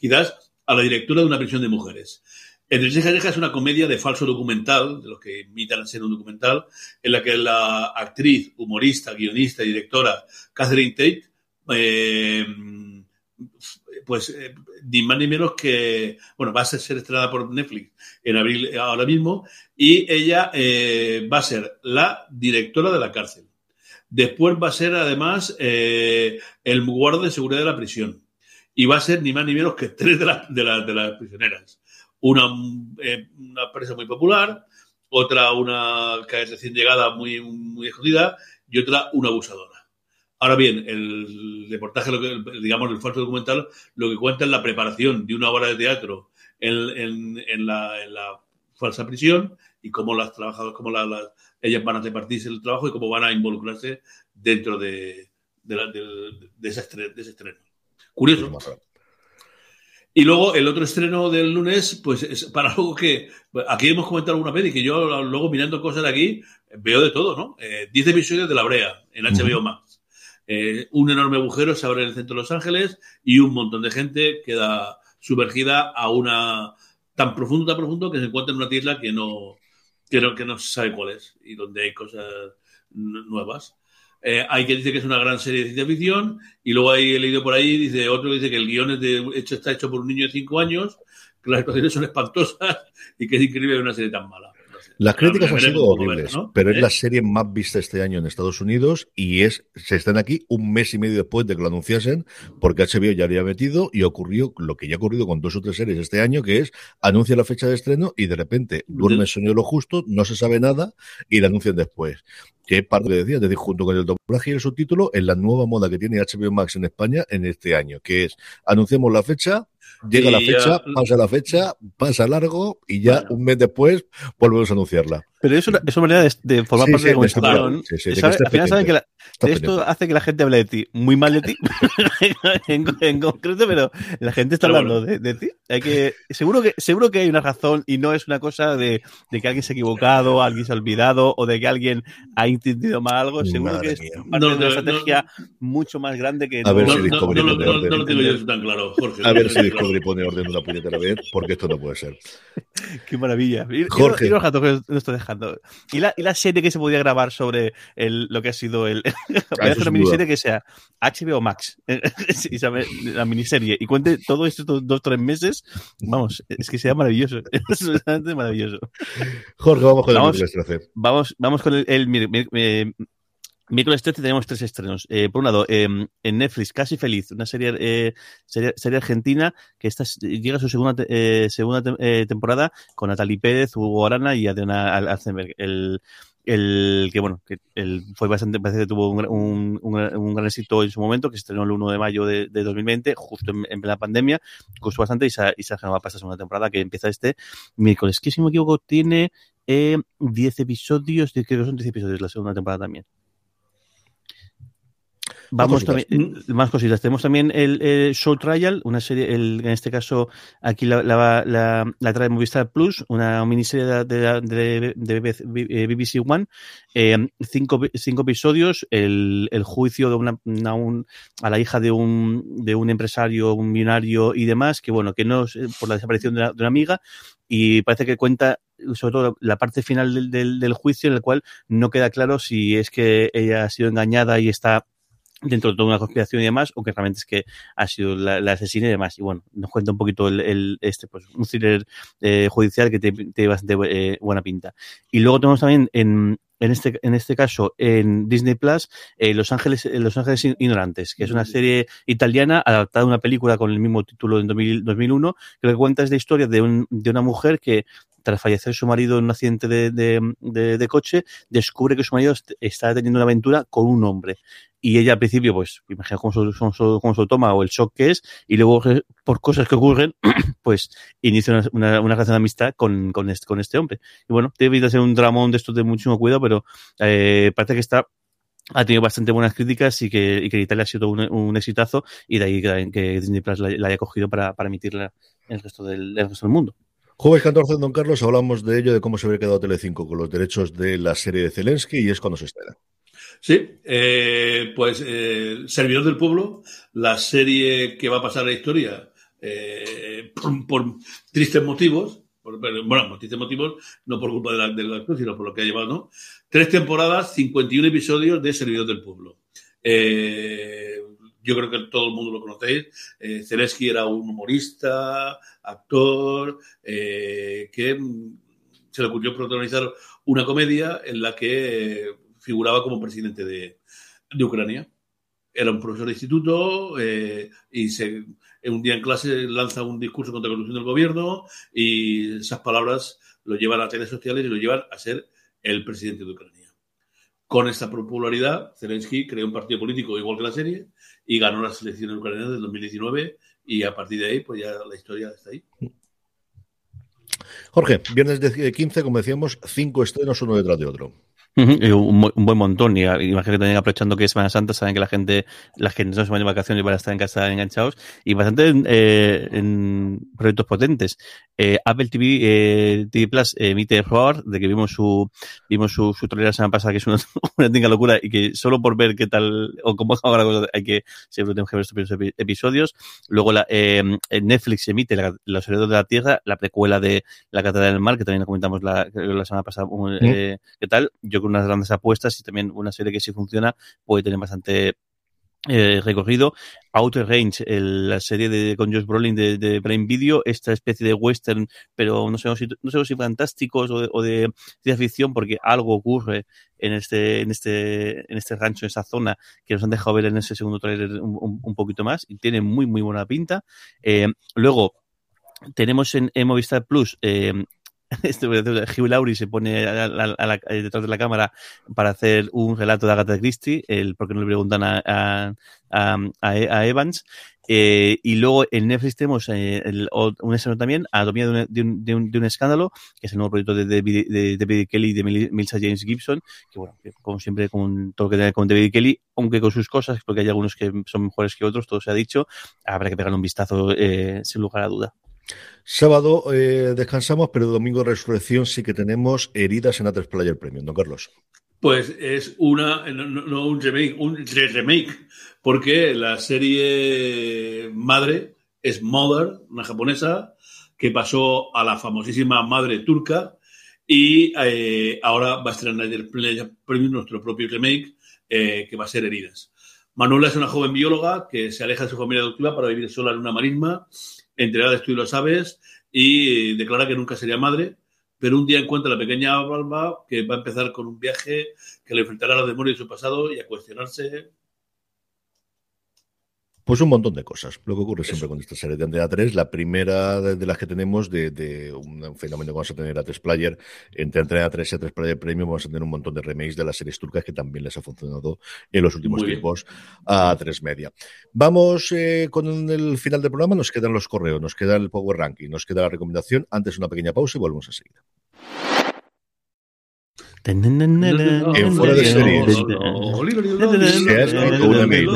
quizás, a la directora de una prisión de mujeres. Entre ceja y es una comedia de falso documental, de los que imitan a ser un documental, en la que la actriz, humorista, guionista y directora Catherine Tate, eh, pues eh, ni más ni menos que, bueno, va a ser, estrenada por Netflix en abril ahora mismo, y ella eh, va a ser la directora de la cárcel. Después va a ser además eh, el guarda de seguridad de la prisión. Y va a ser ni más ni menos que tres de, la, de, la, de las prisioneras. Una, eh, una presa muy popular, otra una que es recién llegada muy, muy escondida y otra una abusadora. Ahora bien, el reportaje, lo que, digamos, el falso documental, lo que cuenta es la preparación de una obra de teatro en, en, en, la, falsa prisión y cómo las trabajadoras, cómo la, la, ellas van a repartirse el trabajo y cómo van a involucrarse dentro de, de, la, de ese estreno. Curioso. Y luego el otro estreno del lunes, pues es para algo que aquí hemos comentado alguna vez y que yo luego mirando cosas de aquí veo de todo, ¿no? Eh, 10 episodios de La Brea en HBO Max. Eh, un enorme agujero se abre en el centro de Los Ángeles y un montón de gente queda sumergida a una tan profundo, tan profundo que se encuentra en una isla que no, que no, que no se sabe cuál es y donde hay cosas nuevas. Eh, hay que dice que es una gran serie de ciencia ficción y luego hay he leído por ahí dice otro dice que el guion es de, hecho, está hecho por un niño de 5 años, que las actuaciones son espantosas *laughs* y que es increíble una serie tan mala. Las críticas han sido horribles, ¿no? pero es la serie más vista este año en Estados Unidos y es se están aquí un mes y medio después de que lo anunciasen, porque HBO ya había metido y ocurrió lo que ya ha ocurrido con dos o tres series este año, que es anuncia la fecha de estreno y de repente duerme el sueño lo justo, no se sabe nada y la anuncian después. Que es parte de decía, es decir, junto con el doblaje y el subtítulo, en la nueva moda que tiene HBO Max en España en este año, que es anunciamos la fecha, Llega y la fecha, ya... pasa la fecha, pasa largo y ya bueno. un mes después volvemos a anunciarla. Pero es una, es una manera de, de formar sí, parte sí, de conversación. Sí, sí, ¿Sabe? Al final saben que la, esto hace que la gente hable de ti, muy mal de ti, *laughs* en, en, concreto, pero la gente está pero hablando bueno. de, de, ti. Hay que, seguro, que, seguro que hay una razón y no es una cosa de, de que alguien se ha equivocado, alguien se ha olvidado o de que alguien ha entendido mal algo. Seguro Madre que es mía. parte no, de una no, estrategia no, mucho más grande que. A ver si Discovery no, no, no, lo tengo yo tan claro, Jorge. A ver si Discovery pone orden una puñetera vez, porque esto no puede ser. *laughs* Qué maravilla. Y, Jorge. Y los gatos que nos dejando. Y la, y la serie que se podía grabar sobre el, lo que ha sido el. Voy a hacer una miniserie que sea HBO Max, *laughs* la miniserie, y cuente todo esto dos, dos tres meses. Vamos, es que sea maravilloso. *laughs* Es absolutamente maravilloso. Jorge, vamos con vamos, el miércoles 13. Vamos, vamos con el. el, eh, Miércoles 13 tenemos tres estrenos. Eh, por un lado, eh, en Netflix, Casi Feliz, una serie, eh, serie, serie, argentina que esta, llega a su segunda, eh, segunda te temporada con Natalie Pérez, Hugo Arana y Adriana Alzenberg. El, el que bueno, que el, fue bastante, parece que tuvo un, un, un, gran éxito en su momento, que se estrenó el 1 de mayo de, de 2020, justo en, en la pandemia, gustó bastante y se, y se ha generado para esta segunda temporada que empieza este miércoles, que si no me equivoco tiene 10 eh, episodios, creo que son 10 episodios la segunda temporada también. Vamos cositas. también, eh, más cositas. Tenemos también el, el Show Trial, una serie, el, en este caso, aquí la, la, la, la trae Movistar Plus, una miniserie de, de, de, de BBC eh, One, eh, cinco, cinco episodios, el, el juicio de una, una un, a la hija de un, de un empresario, un millonario y demás, que bueno, que no es eh, por la desaparición de una, de una amiga, y parece que cuenta sobre todo la parte final del, del, del juicio en el cual no queda claro si es que ella ha sido engañada y está dentro de toda una conspiración y demás, o que realmente es que ha sido la, la asesina y demás. Y bueno, nos cuenta un poquito el, el este, pues, un thriller eh, judicial que tiene te bastante eh, buena pinta. Y luego tenemos también en, en este, en este caso, en Disney Plus, eh, Los Ángeles, Los Ángeles Ignorantes, que es una serie italiana adaptada a una película con el mismo título en 2000, 2001, que lo que cuenta es la historia de, un, de una mujer que tras fallecer su marido en un accidente de, coche, descubre que su marido está teniendo una aventura con un hombre. Y ella al principio, pues, imagina cómo se, cómo, se toma o el shock que es, y luego por cosas que ocurren, *coughs* pues inicia una, una, relación de amistad con, con, este, con este hombre. Y bueno, debe de ser un dramón de estos de muchísimo cuidado, pero eh, parece que está ha tenido bastante buenas críticas y que, y que Italia ha sido un, un exitazo y de ahí que, que Disney Plus la, la, haya cogido para, para emitirla en el resto del, el resto del mundo. Jueves 14, don Carlos, hablamos de ello, de cómo se habría quedado Telecinco con los derechos de la serie de Zelensky y es cuando se estrena. Sí, eh, pues eh, Servidor del Pueblo, la serie que va a pasar a la historia eh, por, tristes motivos, por, bueno, tristes motivos, no por culpa de la actor, sino por lo que ha llevado, ¿no? Tres temporadas, 51 episodios de Servidor del Pueblo. Yo creo que todo el mundo lo conocéis. Eh, Zelensky era un humorista, actor, eh, que se le ocurrió protagonizar una comedia en la que figuraba como presidente de, Ucrania. Era un profesor de instituto eh, y se, un día en clase lanza un discurso contra la corrupción del gobierno y esas palabras lo llevan a redes sociales y lo llevan a ser el presidente de Ucrania. Con esta popularidad, Zelensky creó un partido político igual que la serie y ganó las elecciones ucranianas del 2019 y a partir de ahí, pues ya la historia está ahí. Jorge, viernes de 15, como decíamos, cinco estrenos uno detrás de otro. Uh -huh, un, un, buen montón. Y imagino que también aprovechando que es Semana Santa, saben que la gente, la gente no se van de vacaciones y van a estar en casa enganchados. Y bastante eh, en proyectos potentes. Eh, Apple TV, eh, TV Plus emite Roar, de que vimos su, vimos su, su la semana pasada, que es una, *laughs* una tinga locura y que solo por ver qué tal o cómo va la cosa, hay que, siempre tenemos que ver estos episodios. Luego la, Netflix emite la, Los Herederos de la Tierra, la precuela de La Catedral del Mar, que también comentamos la, la semana pasada, ¿Mm? qué tal. Yo creo unas grandes apuestas y también una serie que si funciona puede tener bastante eh, recorrido. Outer Range, la serie de, con Josh Brolin de, Prime Video, esta especie de western, pero no sé si, no sé si fantásticos o de, o de ficción, porque algo ocurre en este, en este, en este rancho, en esa zona, que nos han dejado ver en ese segundo trailer un, un, poquito más, y tiene muy, muy buena pinta. Eh, luego, tenemos en, en Movistar Plus eh, *laughs* este, Hugh Laurie se pone a, la, detrás de la cámara para hacer un relato de Agatha Christie, el, porque no le preguntan a, a Evans. Eh, y luego en Netflix tenemos eh, un estreno también, Anatomía de un, de, un, de, un, de un, escándalo, que es el nuevo proyecto de David, de David Kelly y de Milsa James Gibson, que bueno, como siempre con todo lo que tiene con David Kelly, aunque con sus cosas, porque hay algunos que son mejores que otros, todo se ha dicho, habrá que pegarle un vistazo eh, sin lugar a duda. Sábado eh, descansamos, pero domingo resurrección sí que tenemos heridas en A3 Player Premium, don Carlos. Pues es una, no, un remake, un remake, porque la serie madre es Mother, una japonesa, que pasó a la famosísima madre turca y eh, ahora va a estrenar el Player Premium nuestro propio remake, eh, que va a ser Heridas. Manuela es una joven bióloga que se aleja de su familia adoptiva para vivir sola en una marisma entregada de tú y lo sabes, y declara que nunca sería madre, pero un día encuentra a la pequeña Balba que va a empezar con un viaje que le enfrentará a la memoria de su pasado y a cuestionarse pues un montón de cosas. Lo que ocurre Eso. siempre con esta serie de Antena 3, la primera de, de las que tenemos de, de, un fenómeno que vamos a tener a 3 Player, entre Antena 3 y a 3 Player Premium vamos a tener un montón de remakes de las series turcas que también les ha funcionado en los últimos Muy tiempos bien. a 3 Media. Vamos eh, con el final del programa, nos quedan los correos, nos queda el Power Ranking, nos queda la recomendación, antes una pequeña pausa y volvemos a seguir. En fuera de series. Se ha escrito una mail.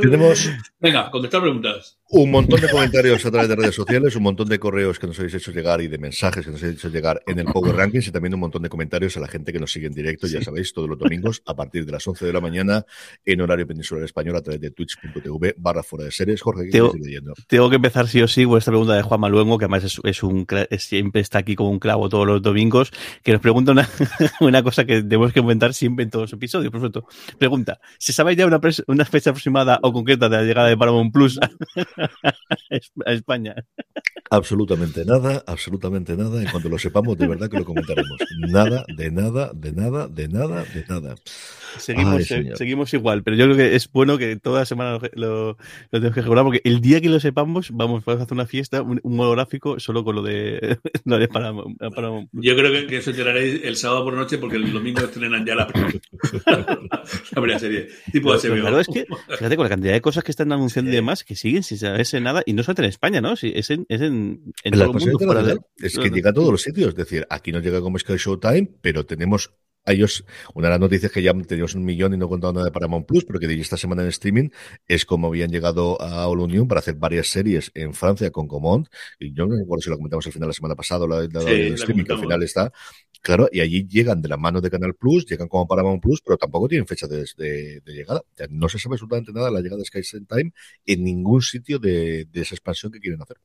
Tenemos Venga, contestar preguntas. un montón de comentarios a través de redes sociales, un montón de correos que nos habéis hecho llegar y de mensajes que nos habéis hecho llegar en el Power Rankings y también un montón de comentarios a la gente que nos sigue en directo, ya sabéis, todos los domingos a partir de las 11 de la mañana en horario peninsular español a través de twitch.tv barra fuera de series. Jorge, ¿qué Tengo, estás leyendo? tengo que empezar sí o sí con esta pregunta de Juan Maluengo, que además es, es un cra- es- siempre está aquí como un clavo todos los domingos, que nos pregunta una, *laughs* una cosa que tenemos que comentar siempre en todos los episodios. Por cierto, pregunta, ¿se sabe ya una, pres- una fecha aproximada o concreta de la llegada de Paramount Plus a, *laughs* a España? Absolutamente nada, absolutamente nada. En cuanto lo sepamos, de verdad que lo comentaremos. Nada, de nada, de nada, de nada, de nada. Seguimos, Ay, eh, seguimos igual, pero yo creo que es bueno que toda la semana lo, lo- lo tenemos que recordar porque el día que lo sepamos, vamos, vamos a hacer una fiesta, un, un monográfico solo con lo de, *laughs* lo de Paramount- Paramount Plus. Yo creo que, que eso enteraréis el sábado por la noche porque el domingo estrenan ya la, *laughs* la primera serie. Tipo Lo- HBO. claro es que, fíjate, con la cantidad de cosas que están anunciando y demás, que siguen sin saberse nada, y no solamente en España, ¿no? Sí, es en, es en, en todo el mundo. Fuera de, es que llega a todos los sitios. Es decir, aquí no llega como Sky Showtime, pero tenemos a ellos, una de las noticias que ya teníamos un millón y no he contado nada de Paramount Plus, pero que de esta semana en streaming es como habían llegado a All Union para hacer varias series en Francia con Comont. Y yo no recuerdo si lo comentamos al final la semana pasada la, la- Sí, del la streaming, que al final está. Claro, y allí llegan de la mano de Canal Plus, llegan como Paramount Plus, pero tampoco tienen fecha de, llegada. No se sabe absolutamente nada de la llegada de Sky Time en ningún sitio de, esa expansión que quieren hacer.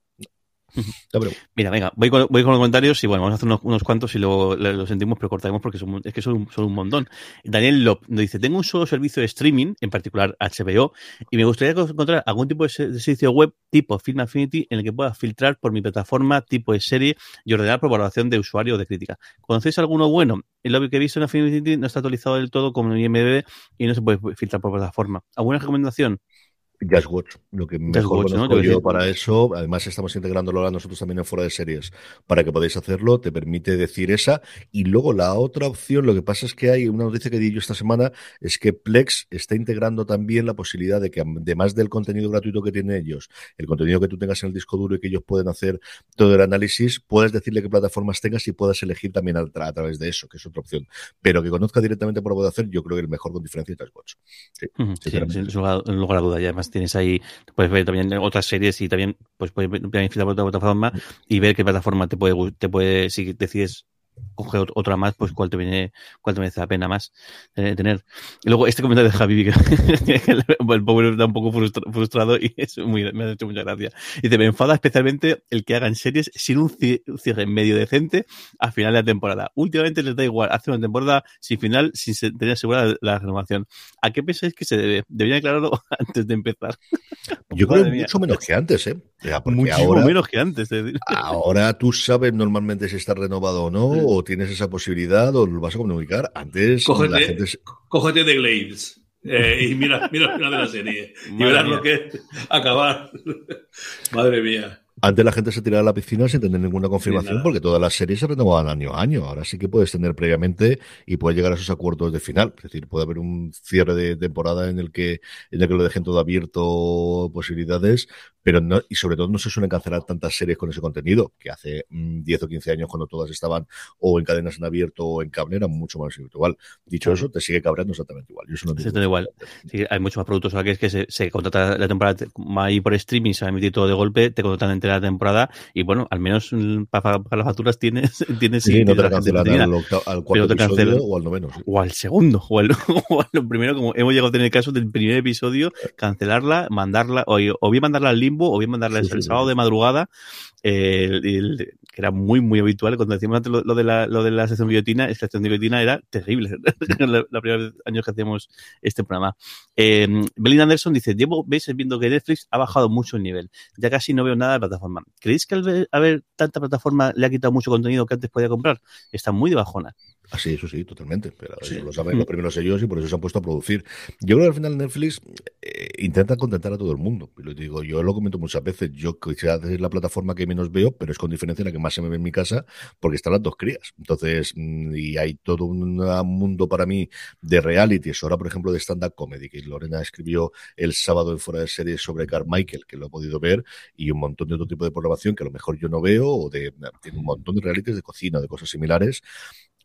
Mira, venga, voy con, voy con los comentarios y bueno, vamos a hacer unos, unos cuantos y luego le- lo sentimos, pero cortaremos porque son, es que son, un- son un montón. Daniel Lop nos dice, tengo un solo servicio de streaming, en particular HBO, y me gustaría encontrar algún tipo de se- de sitio web tipo Film Affinity en el que pueda filtrar por mi plataforma, tipo de serie y ordenar por valoración de usuario o de crítica. ¿Conocéis alguno bueno? El lobby que he visto en Affinity no está actualizado del todo como en IMDb y no se puede filtrar por plataforma. ¿Alguna recomendación? Watch, lo que mejor Watch, ¿no? conozco Yo para eso. Además, estamos integrándolo ahora nosotros también en fuera de series para que podáis hacerlo. Te permite decir esa. Y luego la otra opción, lo que pasa es que hay una noticia que di yo esta semana, es que Plex está integrando también la posibilidad de que, además del contenido gratuito que tienen ellos, el contenido que tú tengas en el disco duro y que ellos pueden hacer todo el análisis, puedas decirle qué plataformas tengas y puedas elegir también a, tra- a través de eso, que es otra opción. Pero que conozca directamente por lo que puede hacer, yo creo que el mejor con diferencia es Watch. Sí, Sí, sin lugar, sin lugar a duda. Y además tienes ahí, puedes ver también otras series y también pues puedes filtrar por otra plataforma y ver qué plataforma te puede, te puede, si decides coger ot- otra más, pues cuál te viene, cuál te merece la pena más eh, tener. Y luego este comentario de Javi, que, el *laughs* el pobre está un poco frustra- frustrado y es muy, me ha hecho mucha gracia. Dice, me enfada especialmente el que hagan series sin un ci- un cierre medio decente a final de la temporada. Últimamente les da igual hacer una temporada sin final, sin tener asegurada la renovación. ¿A qué pensáis que se debe? Deberían aclararlo *laughs* antes de empezar. Yo creo mía. mucho menos que antes, ¿eh? Ahora, menos que antes. es decir. ahora tú sabes normalmente si está renovado o no, o tienes esa posibilidad, o lo vas a comunicar. Antes la Cógete, gente se- cógete de Glades eh, y mira, *laughs* mira el final de la serie. y verás lo que es acabar. Madre mía. Antes la gente se tiraba a la piscina sin tener ninguna confirmación porque todas las series se renovaban año a año. Ahora sí que puedes tener previamente y puedes llegar a esos acuerdos de final. Es decir, puede haber un cierre de temporada en el que, en el que lo dejen todo abierto, posibilidades, pero no, y sobre todo no se suelen cancelar tantas series con ese contenido, que hace mm, 10 o 15 años cuando todas estaban o en cadenas en abierto o en cable era mucho más habitual. Dicho eso, te sigue cabreando exactamente igual. Yo eso no igual. Sí, hay muchos más productos ahora que es que se, se contrata la temporada te- ahí por streaming, se va a emitir todo de golpe, te contratan entera la temporada y bueno, al menos mm, para las facturas tienes, *laughs* tienes Sí, no tienes te la cancelan al, octavo- al cuarto te episodio cancelan. o al noveno. sí. o al segundo, o al, *laughs* o al primero, como hemos llegado a tener el caso del primer episodio, cancelarla, mandarla, o, o bien mandarla al limbo, o bien mandarla Sí, el, sí, el sí. sábado de madrugada, eh, el- el- que era muy, muy habitual. Cuando decíamos antes lo, lo de la, lo de la sección guillotina, es que la sección guillotina era terrible. *laughs* la, la primera vez años que hacíamos este programa. Eh, Belinda Anderson dice, llevo meses viendo que Netflix ha bajado mucho el nivel. Ya casi no veo nada de la plataforma. ¿Creéis que al ver, haber tanta plataforma le ha quitado mucho contenido que antes podía comprar? Está muy de bajona. Así, eso sí, totalmente. Pero Sí. eso lo saben los primeros ellos y por eso se han puesto a producir. Yo creo que al final Netflix eh, intenta contentar a todo el mundo. Y lo digo, yo lo comento muchas veces. Yo quizás es la plataforma que menos veo, pero es con diferencia la que más se me ve en mi casa porque están las dos crías. Entonces, mm, y hay todo un mundo para mí de realities. Ahora, por ejemplo, de stand-up comedy, que Lorena escribió el sábado en Fuera de Series sobre Carmichael, que lo he podido ver, y un montón de otro tipo de programación que a lo mejor yo no veo, o de, tiene un montón de realities de cocina, de cosas similares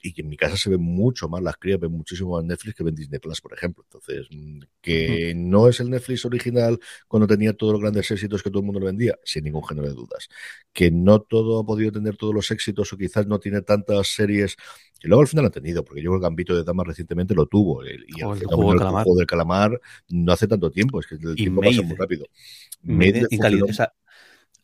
y que en mi casa se ven mucho más las crías, ven muchísimo más Netflix que ven Disney Plus, por ejemplo. Entonces, mm, que no es el Netflix original cuando tenía todos los grandes éxitos que todo el mundo le vendía, sin ningún género de dudas. Que no todo ha podido tener todos los éxitos o quizás no tiene tantas series que luego al final ha tenido, porque yo creo que Gambito de Damas recientemente lo tuvo. el- y el, el Juego del del Calamar. juego del calamar no hace tanto tiempo, es que el Y tiempo pasa muy rápido. Y calidad, sea,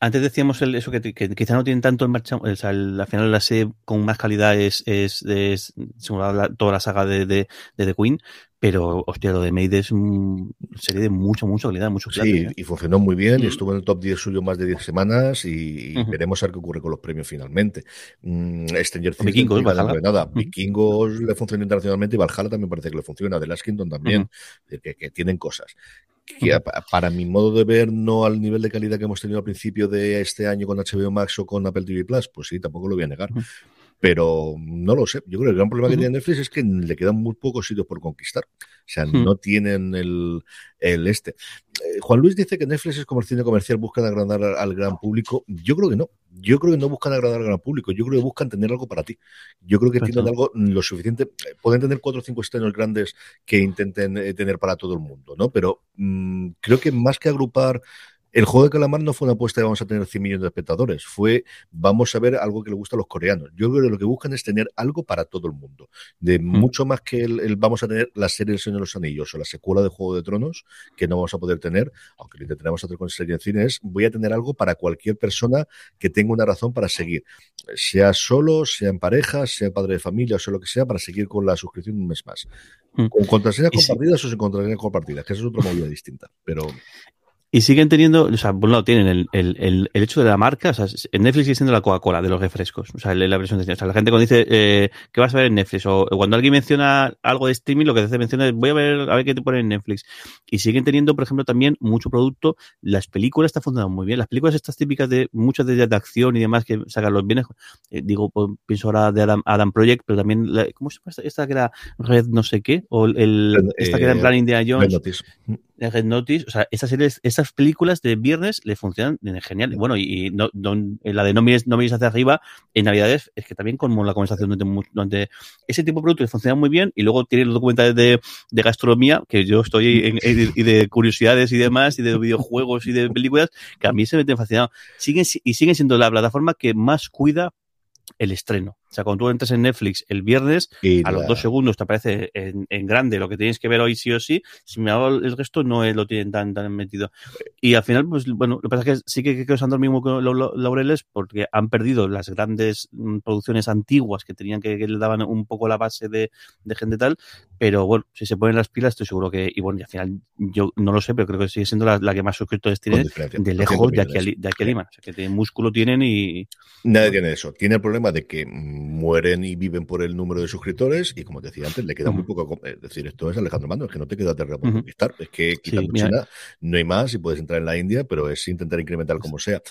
antes decíamos el- eso que, que quizá no tienen tanto en marcha, o sea, el- al final la serie con más calidad es, es, es según la- toda la saga de, de, de The Queen, pero hostia, lo de Maid es una serie de mucha, mucha calidad, mucho Sí, ¿eh? y funcionó muy bien, y Mm. estuvo en el top 10 suyo más de 10 semanas y, veremos a ver qué ocurre con los premios finalmente. Mm, Stranger Things Vikingos, Valhalla. nada. Vikingos le funciona internacionalmente y Valhalla también parece que le funciona. The Last Kingdom también. Es decir, que, que tienen cosas. Que pa- para mi modo de ver, no al nivel de calidad que hemos tenido al principio de este año con HBO Max o con Apple TV Plus, pues sí, tampoco lo voy a negar. Pero no lo sé. Yo creo que el gran problema que tiene Netflix es que le quedan muy pocos sitios por conquistar. O sea, Hmm. no tienen el, el este. Eh, Juan Luis dice que Netflix es como el cine comercial, buscan agradar al, gran público. Yo creo que no. Yo creo que no buscan agradar al gran público. Yo creo que buscan tener algo para ti. Yo creo que Exacto. tienen algo lo suficiente. eh, Pueden tener cuatro o cinco estrenos grandes que intenten eh, tener para todo el mundo, ¿no? Pero mm, creo que más que agrupar. El juego de calamar no fue una apuesta de vamos a tener 100 millones de espectadores, fue vamos a ver algo que le gusta a los coreanos. Yo creo que lo que buscan es tener algo para todo el mundo, de mucho más que el, el vamos a tener la serie del Señor de los Anillos o la secuela de Juego de Tronos, que no vamos a poder tener, aunque lo intentaremos hacer con serie en cine, es voy a tener algo para cualquier persona que tenga una razón para seguir, sea solo, sea en pareja, sea padre de familia o sea lo que sea, para seguir con la suscripción un mes más. Mm. Con contraseñas sí. compartidas o sin contraseñas compartidas, que eso es otra movida distinta. Pero Y siguen teniendo, o sea, por un lado tienen el, el, el, el hecho de la marca, o sea, en Netflix sigue siendo la Coca-Cola de los refrescos, o sea, la versión de o sea, la gente cuando dice eh, que vas a ver en Netflix o cuando alguien menciona algo de streaming, lo que hace menciona es voy a ver a ver qué te pone en Netflix. Y siguen teniendo, por ejemplo, también mucho producto, las películas están funcionando muy bien, las películas estas típicas de muchas de ellas de acción y demás que sacan los bienes, eh, digo, pues, pienso ahora de Adam, Adam Project, pero también, la- ¿cómo se llama esta, esta que era Red no sé qué? O el, esta que era en plan Indiana Jones. Red Notice, o sea, estas series, estas películas de viernes le funcionan genial. Y Bueno, y, y no, la de no mires, no mires hacia arriba, en Navidades, es que también como la conversación durante, durante ese tipo de productos funcionan muy bien, y luego tienen los documentales de, de gastronomía, que yo estoy en, en- y de curiosidades y demás, y de videojuegos y de películas, que a mí se me tienen fascinado. Siguen, si- y siguen siendo la plataforma que más cuida el estreno. O sea, cuando tú entras en Netflix el viernes, Y a los dos segundos te aparece en, en grande lo que tienes que ver hoy sí o sí. Si me hago el resto, no lo tienen tan, tan metido. Y al final, pues bueno, lo que pasa es que sí que, que os han dormido con los laureles porque han perdido las grandes mm, producciones antiguas que tenían que, que le daban un poco la base de, de gente tal. Pero bueno, si se ponen las pilas, estoy seguro que, y bueno, y al final yo no lo sé, pero creo que sigue siendo la, la que más suscriptores tiene de 200 lejos de aquí, a, de aquí a Lima. O sea, que tienen músculo tienen y. Nadie tiene eso. Tiene el problema de que mm, mueren y viven por el número de suscriptores y como te decía antes, le queda muy poco. Es decir, esto es Alejandro Mando, es que no te queda terreno por conquistar. Es que quitando. China no hay más y puedes entrar en la India, pero es intentar incrementar como sea.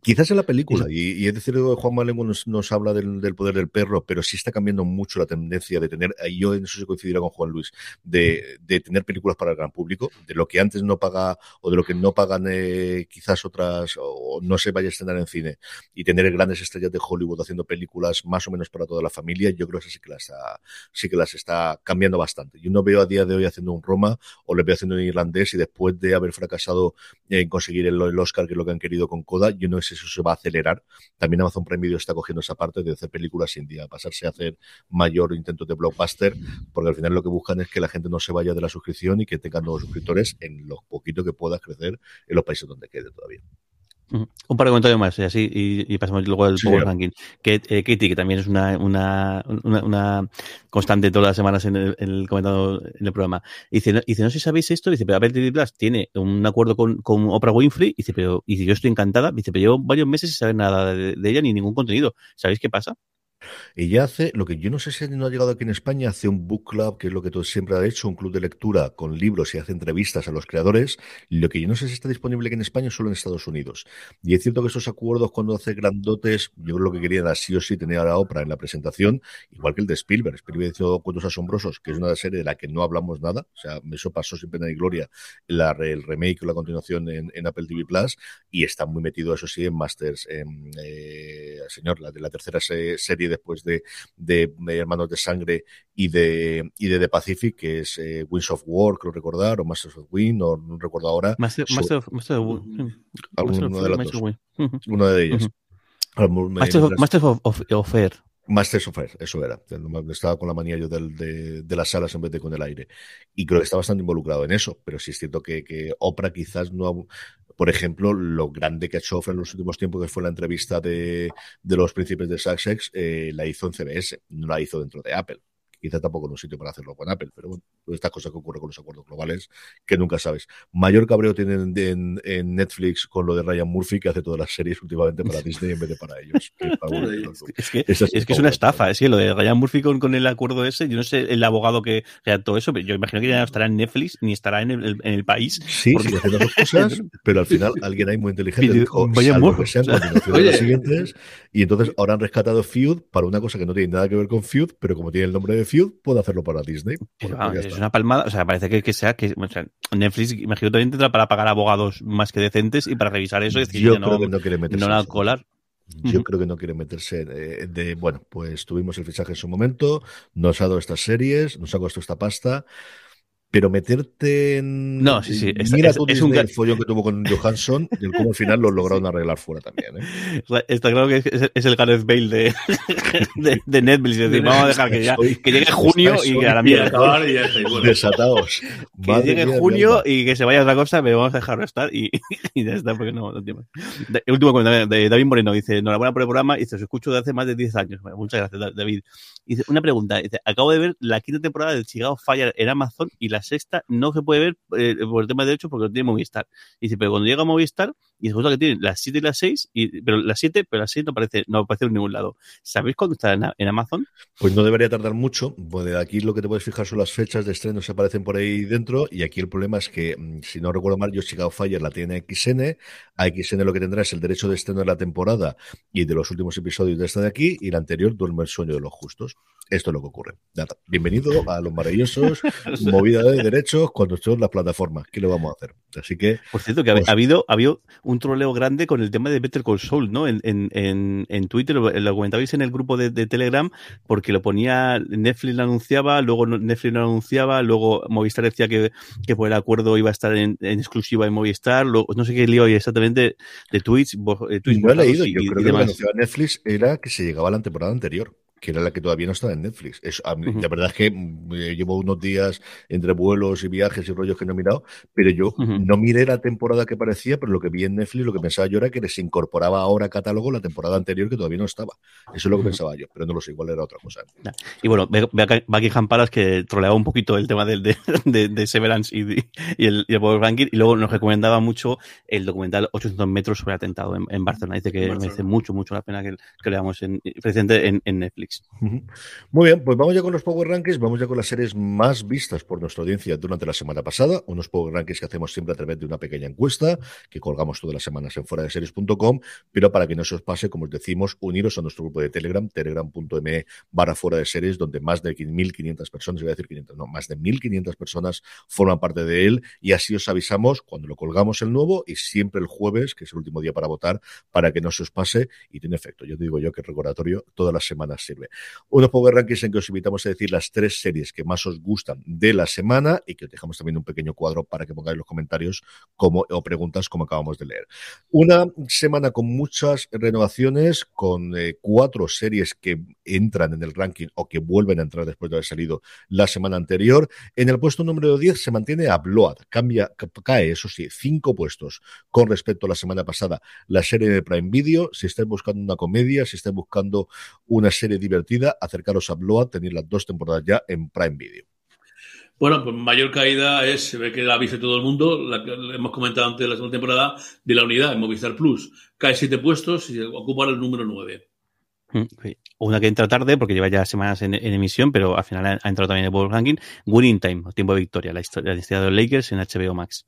Quizás en la película, y, y es decir, Juan Malengo nos, nos habla del, del poder del perro, pero sí está cambiando mucho la tendencia de tener, y yo en eso se coincidirá con Juan Luis, de, de tener películas para el gran público, de lo que antes no paga o de lo que no pagan eh, quizás otras o no se vaya a estrenar en cine y tener grandes estrellas de Hollywood haciendo películas más o menos para toda la familia, yo creo que sí que las está, sí que las está cambiando bastante. Yo no veo a día de hoy haciendo un Roma o le veo haciendo un irlandés y después de haber fracasado en conseguir el, el Oscar, que es lo que han querido con Coda, yo no si eso se va a acelerar. También Amazon Prime Video está cogiendo esa parte de hacer películas sin día, pasarse a hacer mayor intentos de blockbuster, porque al final lo que buscan es que la gente no se vaya de la suscripción y que tengan nuevos suscriptores en lo poquito que pueda crecer en los países donde quede todavía. Un par de comentarios más y así y, y pasamos luego al Sí, Power. Ranking. Que, eh, Katie, que también es una, una, una, una constante todas las semanas en el, en el comentado en el programa. Dice, no, dice, no sé si sabéis esto, dice, pero Apple Plus tiene un acuerdo con, con Oprah Winfrey, dice, pero, y dice, yo estoy encantada, dice, pero llevo varios meses sin saber nada de, de ella ni ningún contenido. ¿Sabéis qué pasa? Ella hace lo que yo no sé si no ha llegado aquí en España, hace un book club, que es lo que todo siempre ha hecho, un club de lectura con libros y hace entrevistas a los creadores. Lo que yo no sé si está disponible aquí en España solo en Estados Unidos. Y es cierto que esos acuerdos cuando hace grandotes, yo creo que querían así o sí tener a la Oprah en la presentación, igual que el de Spielberg. Spielberg hizo Cuentos Asombrosos, que es una serie de la que no hablamos nada. O sea, eso pasó sin pena ni gloria la, el remake o la continuación en, en, Apple TV Plus y está muy metido, eso sí, en Masters, eh, señor, la de la tercera serie después de, de, Hermanos de Sangre y de, y de The Pacific, que es eh, Wings of War, creo recordar, o Masters of Wind, o no recuerdo ahora. Master, So- Master of, Master of, de las Master dos. of Win. Ujú. Una de ellas. Ujú. Algún- me- Master of, mientras- Master of, of, of Air. Masters of Air, eso era. Estaba con la manía yo del- de, las salas en vez de con el aire. Y creo que está bastante involucrado en eso. Pero sí es cierto que, que Oprah quizás no ha- Por ejemplo, lo grande que ha hecho Oprah en los últimos tiempos, que fue la entrevista de, de los príncipes de Sussex, eh, la hizo en CBS, no la hizo dentro de Apple. Quizá tampoco en un sitio para hacerlo con Apple, pero bueno, estas cosas que ocurren con los acuerdos globales que nunca sabes. Mayor cabreo tienen en, en Netflix con lo de Ryan Murphy, que hace todas las series últimamente para *laughs* Disney en vez de para ellos. *laughs* Es que, es, que es una estafa, es que lo de Ryan Murphy con, con el acuerdo ese, yo no sé el abogado que redactó eso, pero yo imagino que ya no estará en Netflix ni estará en el, en el país. Sí, porque- sí, *laughs* dos cosas, pero al final alguien ahí muy inteligente dijo, sean de las siguientes, y entonces ahora han rescatado Feud para una cosa que no tiene nada que ver con Feud, pero como tiene el nombre de Feud, puede hacerlo para Disney. Pero, Bueno, pues es está. una palmada, o sea, parece que, que sea que o sea, Netflix, imagino también tendrá para pagar abogados más que decentes y para revisar eso y decir, Yo "Oye, creo no, que no quiere meterse no la colar. Yo Ujú. creo que no quiere meterse eh, de, bueno, pues tuvimos el fichaje en su momento, nos ha dado estas series, nos ha costado esta pasta, pero meterte en... No, sí, sí, es- Mira es- tú es un el follón que tuvo con Johansson y el cómo al final lo *laughs* lograron arreglar fuera también. ¿eh? *laughs* Está claro que es, es el Gareth Bale de, *laughs* de, de Netflix. Decir, vamos a dejar que, ya, que llegue junio y que a la Y mierda. y ya y. Desatados. Que Madre llegue mía junio alma. y que se vaya a otra cosa, pero vamos a dejarlo estar y, y ya está, porque no, no tiene más. El último comentario de David Moreno dice: Enhorabuena por el programa. Dice: Os escucho de hace más de 10 años. Bueno, muchas gracias, Da- David. Dice: Una pregunta. Dice: Acabo de ver la quinta temporada del Chicago Fire en Amazon y la sexta no se puede ver eh, por el tema de derechos porque lo tiene Movistar. Dice: Pero cuando llega a Movistar, y resulta que tiene las 7 y las 6, y, pero las 7, pero las 6 no aparece, no aparece en ningún lado. ¿Sabéis cuándo está en, en Amazon? Pues no debería tardar mucho. De aquí lo que te puedes fijar son las fechas de estreno se aparecen por ahí dentro. Y aquí el problema es que, mm, si no recuerdo mal, yo Chicago Fire la tiene XN. A XN lo que tendrá es el derecho de estreno de la temporada y de los últimos episodios de esta de aquí. Y la anterior duerme el sueño de los justos. Esto es lo que ocurre. Nada. Bienvenido a los maravillosos *laughs* movida de derechos cuando son las plataformas. ¿Qué le vamos a hacer? Así que Por cierto, que ha, Pues- ha habido, ha habido un troleo grande con el tema de Better Call Saul, ¿no? En, en, en, en Twitter, lo, lo comentabais en el grupo de, de Telegram, porque lo ponía, Netflix lo anunciaba, luego Netflix lo anunciaba, luego Movistar decía que, que por el acuerdo iba a estar en, en exclusiva en Movistar, luego, no sé qué lío exactamente de tweets, bo- eh, tweets no he leído. y- Yo y creo que lo que anunciaba Netflix era que se llegaba a la temporada anterior. Que era la que todavía no estaba en Netflix. Ujú. La verdad es que mm, eh, llevo unos días entre vuelos y viajes y rollos que no he mirado, pero yo no miré la temporada que parecía, pero lo que vi en Netflix, lo que pensaba yo era que les incorporaba ahora a catálogo la temporada anterior que todavía no estaba. Eso es lo que pensaba yo, pero no lo sé, igual era otra cosa. Y bueno, Buckingham Palace que troleaba un poquito el tema del, de, *laughs* de, de Severance y, de- y el, y el Power Ranking, y luego nos recomendaba mucho el documental 800 metros sobre atentado en, en Barcelona. Dice que merece mucho, mucho la pena que, que lo veamos en, presente en, en Netflix. Muy bien, pues vamos ya con los Power Rankings, vamos ya con las series más vistas por nuestra audiencia durante la semana pasada, unos Power Rankings que hacemos siempre a través de una pequeña encuesta que colgamos todas las semanas en fuera de series.com, pero para que no se os pase, como os decimos, uniros a nuestro grupo de Telegram, telegram.me barra fuera de series, donde más de 1.500 personas, voy a decir 500, no, más de 1.500 personas forman parte de él y así os avisamos cuando lo colgamos el nuevo y siempre el jueves, que es el último día para votar, para que no se os pase y tiene efecto. Yo te digo yo que recordatorio todas las semanas Unos Power Rankings en que os invitamos a decir las tres series que más os gustan de la semana y que os dejamos también un pequeño cuadro para que pongáis los comentarios como, o preguntas como acabamos de leer. Una semana con muchas renovaciones, con eh, cuatro series que entran en el ranking o que vuelven a entrar después de haber salido la semana anterior. En el puesto número 10 se mantiene a Blood, cambia, ca- cae, eso sí, cinco puestos con respecto a la semana pasada. La serie de Prime Video, si estáis buscando una comedia, si estáis buscando una serie divertida, acercaros a Blood, tenéis las dos temporadas ya en Prime Video. Bueno, pues mayor caída es, se ve que la visto todo el mundo, la que hemos comentado antes de la segunda temporada, de la unidad en Movistar Plus. Cae siete puestos y ocupa el número nueve. Mm, Una que entra tarde porque lleva ya semanas en, en emisión, pero al final ha, ha entrado también en el World Ranking. Winning Time, o Tiempo de Victoria, la historia, la historia de los Lakers en HBO Max.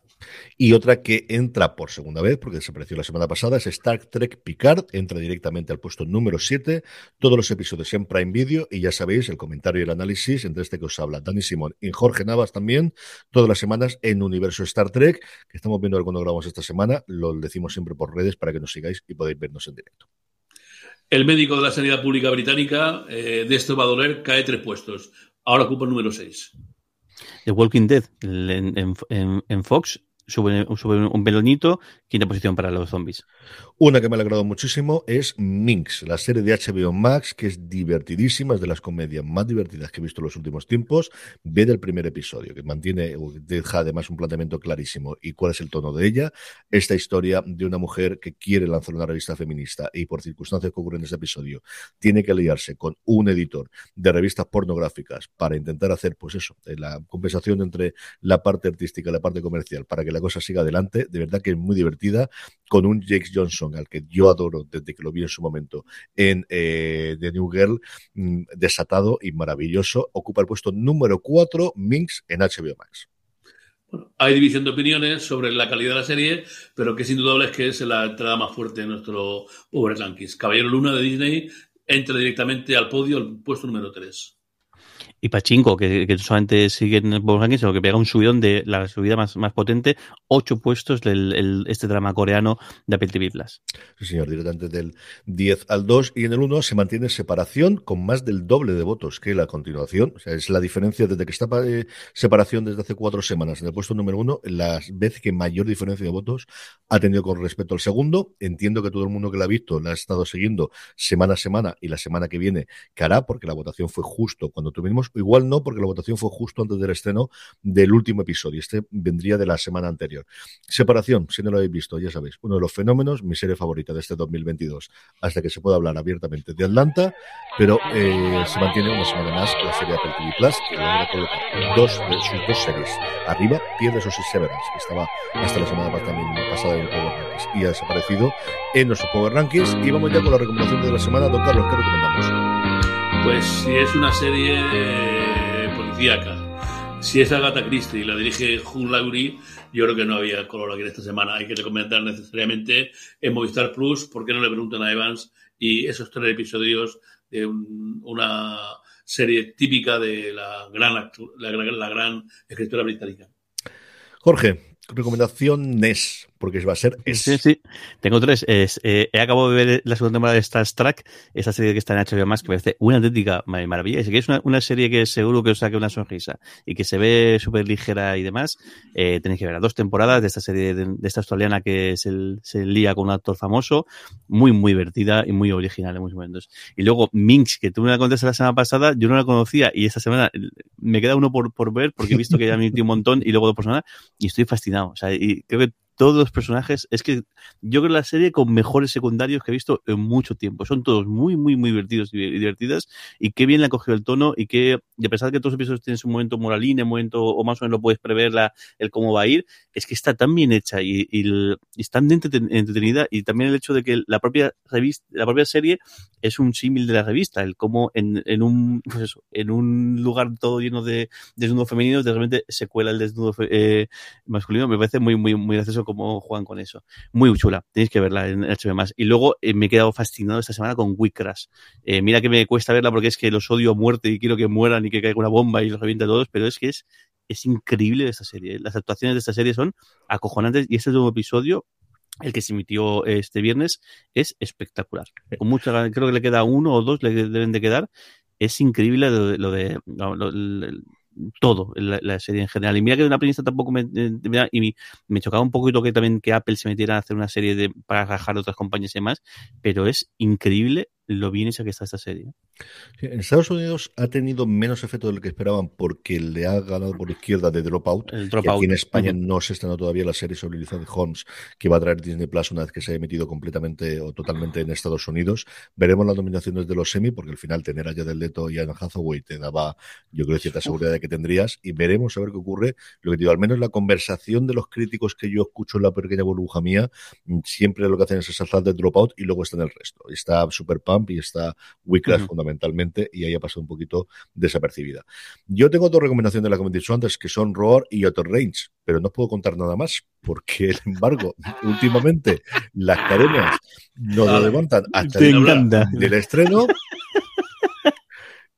Y otra que entra por segunda vez, porque desapareció la semana pasada, es Star Trek Picard. Entra directamente al puesto número 7. Todos los episodios en Prime Video. Y ya sabéis, el comentario y el análisis entre este que os habla Dani Simón y Jorge Navas también. Todas las semanas en Universo Star Trek, que estamos viendo cuando grabamos esta semana. Lo decimos siempre por redes para que nos sigáis y podáis vernos en directo. El médico de la sanidad pública británica, eh, de esto va a doler, cae tres puestos. Ahora ocupa el número 6. The Walking Dead en, en, en Fox sube, sube un pelonito, quinta posición para los zombies. Una que me ha alegrado muchísimo es Minx, la serie de HBO Max, que es divertidísima, es de las comedias más divertidas que he visto en los últimos tiempos. Ve del primer episodio, que mantiene, deja además un planteamiento clarísimo y cuál es el tono de ella. Esta historia de una mujer que quiere lanzar una revista feminista y por circunstancias que ocurren en ese episodio, tiene que aliarse con un editor de revistas pornográficas para intentar hacer, pues eso, la compensación entre la parte artística y la parte comercial para que la cosa siga adelante. De verdad que es muy divertida, con un Jake Johnson al que yo adoro desde que lo vi en su momento en eh, The New Girl, mmm, desatado y maravilloso. Ocupa el puesto número 4, Minx, en HBO Max. Bueno, hay división de opiniones sobre la calidad de la serie, pero que es indudable es que es la entrada más fuerte de nuestro Power Rankings. Caballero Luna de Disney entra directamente al podio, al puesto número 3 y Pachinko, que, que solamente sigue en el Power sino que pega un subidón de la subida más, más potente, ocho puestos del el, este drama coreano de Apple TV Plus. Sí, señor, directamente del 10 al 2 y en el 1 se mantiene separación con más del doble de votos que la continuación. O sea, es la diferencia desde que está eh, separación desde hace cuatro semanas en el puesto número 1, la vez que mayor diferencia de votos ha tenido con respecto al segundo. Entiendo que todo el mundo que la ha visto la ha estado siguiendo semana a semana y la semana que viene que hará, porque la votación fue justo cuando tuvimos igual no, porque la votación fue justo antes del estreno del último episodio. Este vendría de la semana anterior. Separación, si no lo habéis visto, ya sabéis, uno de los fenómenos, mi serie favorita de este 2022, hasta que se pueda hablar abiertamente de Atlanta, pero eh, se mantiene una semana más la serie Apple TV Plus, que logra colocar dos de sus dos series arriba, pierde esos Severance, que estaba hasta la semana pasada en el Power Rankings, y ha desaparecido en nuestros Power Rankings. Y vamos ya con la recomendación de la semana. Don Carlos, ¿qué recomendamos? Pues si es una serie eh, policíaca, si es Agatha Christie y la dirige Hugh Laurie, yo creo que no había color aquí en esta semana. Hay que recomendar necesariamente en Movistar Plus, ¿por qué no le preguntan a Evans? Y esos tres episodios de un, una serie típica de la gran, la, la gran escritora británica. Jorge, recomendaciones, porque va a ser es. Sí, sí. Tengo tres. Es, eh, he acabado de ver la segunda temporada de Star Trek, esa serie que está en HBO Max, que me parece una auténtica maravilla. Es que es una, una, serie que seguro que os saque una sonrisa y que se ve súper ligera y demás. Eh, tenéis que ver dos temporadas de esta serie de, de esta australiana que se, se lía con un actor famoso, muy, muy divertida y muy original en muchos momentos. Y luego Minx, que tú me la contaste la semana pasada, yo no la conocía y esta semana me queda uno por, por ver porque he visto que ya me metí un montón y luego dos personas y estoy fascinado. O sea, y creo que todos los personajes, es que yo creo la serie con mejores secundarios que he visto en mucho tiempo. Son todos muy, muy, muy divertidos y divertidas. Y qué bien le ha cogido el tono y que, y a pesar de que todos los episodios tienen su momento moralín, un momento, o más o menos lo puedes prever la, el cómo va a ir, es que está tan bien hecha y, y, y está tan entretenida. Y también el hecho de que la propia revista, la propia serie es un símil de la revista, el cómo en, en un, pues eso, en un lugar todo lleno de desnudos femeninos, de repente se cuela el desnudo eh, masculino. Me parece muy, muy, muy gracioso cómo juegan con eso. Muy chula, tenéis que verla en HBO. Y luego eh, me he quedado fascinado esta semana con Wickrash. Eh, mira que me cuesta verla porque es que los odio a muerte y quiero que mueran y que caiga una bomba y los reviente a todos, pero es que es, es increíble esta serie. Las actuaciones de esta serie son acojonantes y este nuevo episodio el que se emitió este viernes es espectacular. Con mucha, creo que le queda uno o dos, le deben de quedar. Es increíble lo de, lo de todo, la, serie en general. Y mira que una premisa tampoco me, me, y me chocaba un poquito que también que Apple se metiera a hacer una serie de, para rajar otras compañías y demás, pero es increíble lo bien hecha que está esta serie. En Estados Unidos ha tenido menos efecto de lo que esperaban porque le ha ganado por izquierda de Dropout. El y Dropout. aquí en España no se estrenó todavía la serie sobre Elizabeth Holmes que va a traer Disney Plus una vez que se haya emitido completamente o totalmente en Estados Unidos. Veremos las nominaciones de los semi porque al final tener a Jared Leto y a Anne Hathaway te daba, yo creo, cierta seguridad de que tendrías y veremos a ver qué ocurre. Lo que digo, al menos la conversación de los críticos que yo escucho en la pequeña burbuja mía, mm, siempre lo que hacen es exaltar de Dropout y luego está en el resto. Está Super Pump y está Ujú. fundamentalmente y ahí ha pasado un poquito desapercibida. Yo tengo dos recomendaciones de la que antes, que son Roar y Outer Range, pero no puedo contar nada más, porque, sin embargo, *laughs* últimamente las cadenas nos lo levantan hasta Te el del estreno.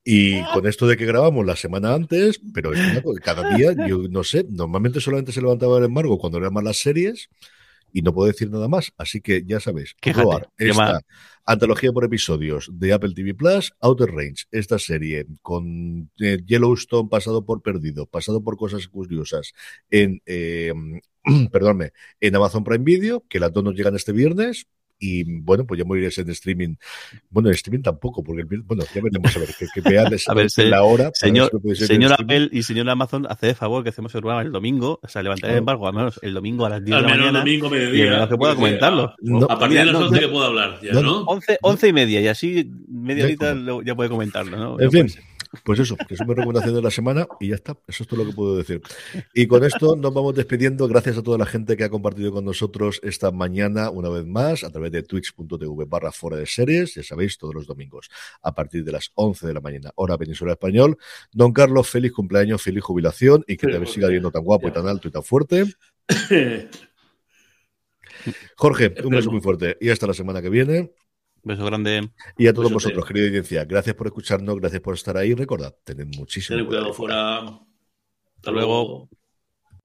Y con esto de que grabamos la semana antes, pero es una cosa, cada día, yo no sé, normalmente solamente se levantaba el embargo cuando eran más las series y no puedo decir nada más. Así que ya sabéis, llama- esta antología por episodios de Apple TV Plus, Outer Range, esta serie con eh, Yellowstone pasado por perdido, pasado por cosas curiosas en, eh, *clears throat* perdónme, en Amazon Prime Video, que las dos nos llegan este viernes. Y bueno, pues ya moriréis en streaming. Bueno, en streaming tampoco, porque el bueno, ya veremos a ver que, que vean *laughs* A ver, se- la hora. Señor, si. Apple y señor Amazon, hace de favor que hacemos el programa el domingo, o sea, levantaré el embargo al menos el domingo a las 10 Al de la menos el mañana. domingo, y mediodía. el que pueda comentarlo. A, No, a partir de las no, 11 no, que puedo hablar, ya, no, ¿no? 11, 11 y media, y así media horita ya puede comentarlo, ¿no? En No fin, puede ser. Pues eso, que es mi recomendación de la semana y ya está. Eso es todo lo que puedo decir. Y con esto nos vamos despidiendo. Gracias a toda la gente que ha compartido con nosotros esta mañana, una vez más, a través de twitch.tv barra fuera de series. Ya sabéis, todos los domingos a partir de las 11 de la mañana, hora península español. Don Carlos, feliz cumpleaños, feliz jubilación y que te siga viendo tan guapo y tan alto y tan fuerte. *laughs* Jorge, un beso muy fuerte y hasta la semana que viene. Beso grande. Y a todos vosotros, querida audiencia, gracias por escucharnos, gracias por estar ahí. Recordad, tened muchísimo Ten cuidado cuidado. fuera. Hasta luego. luego.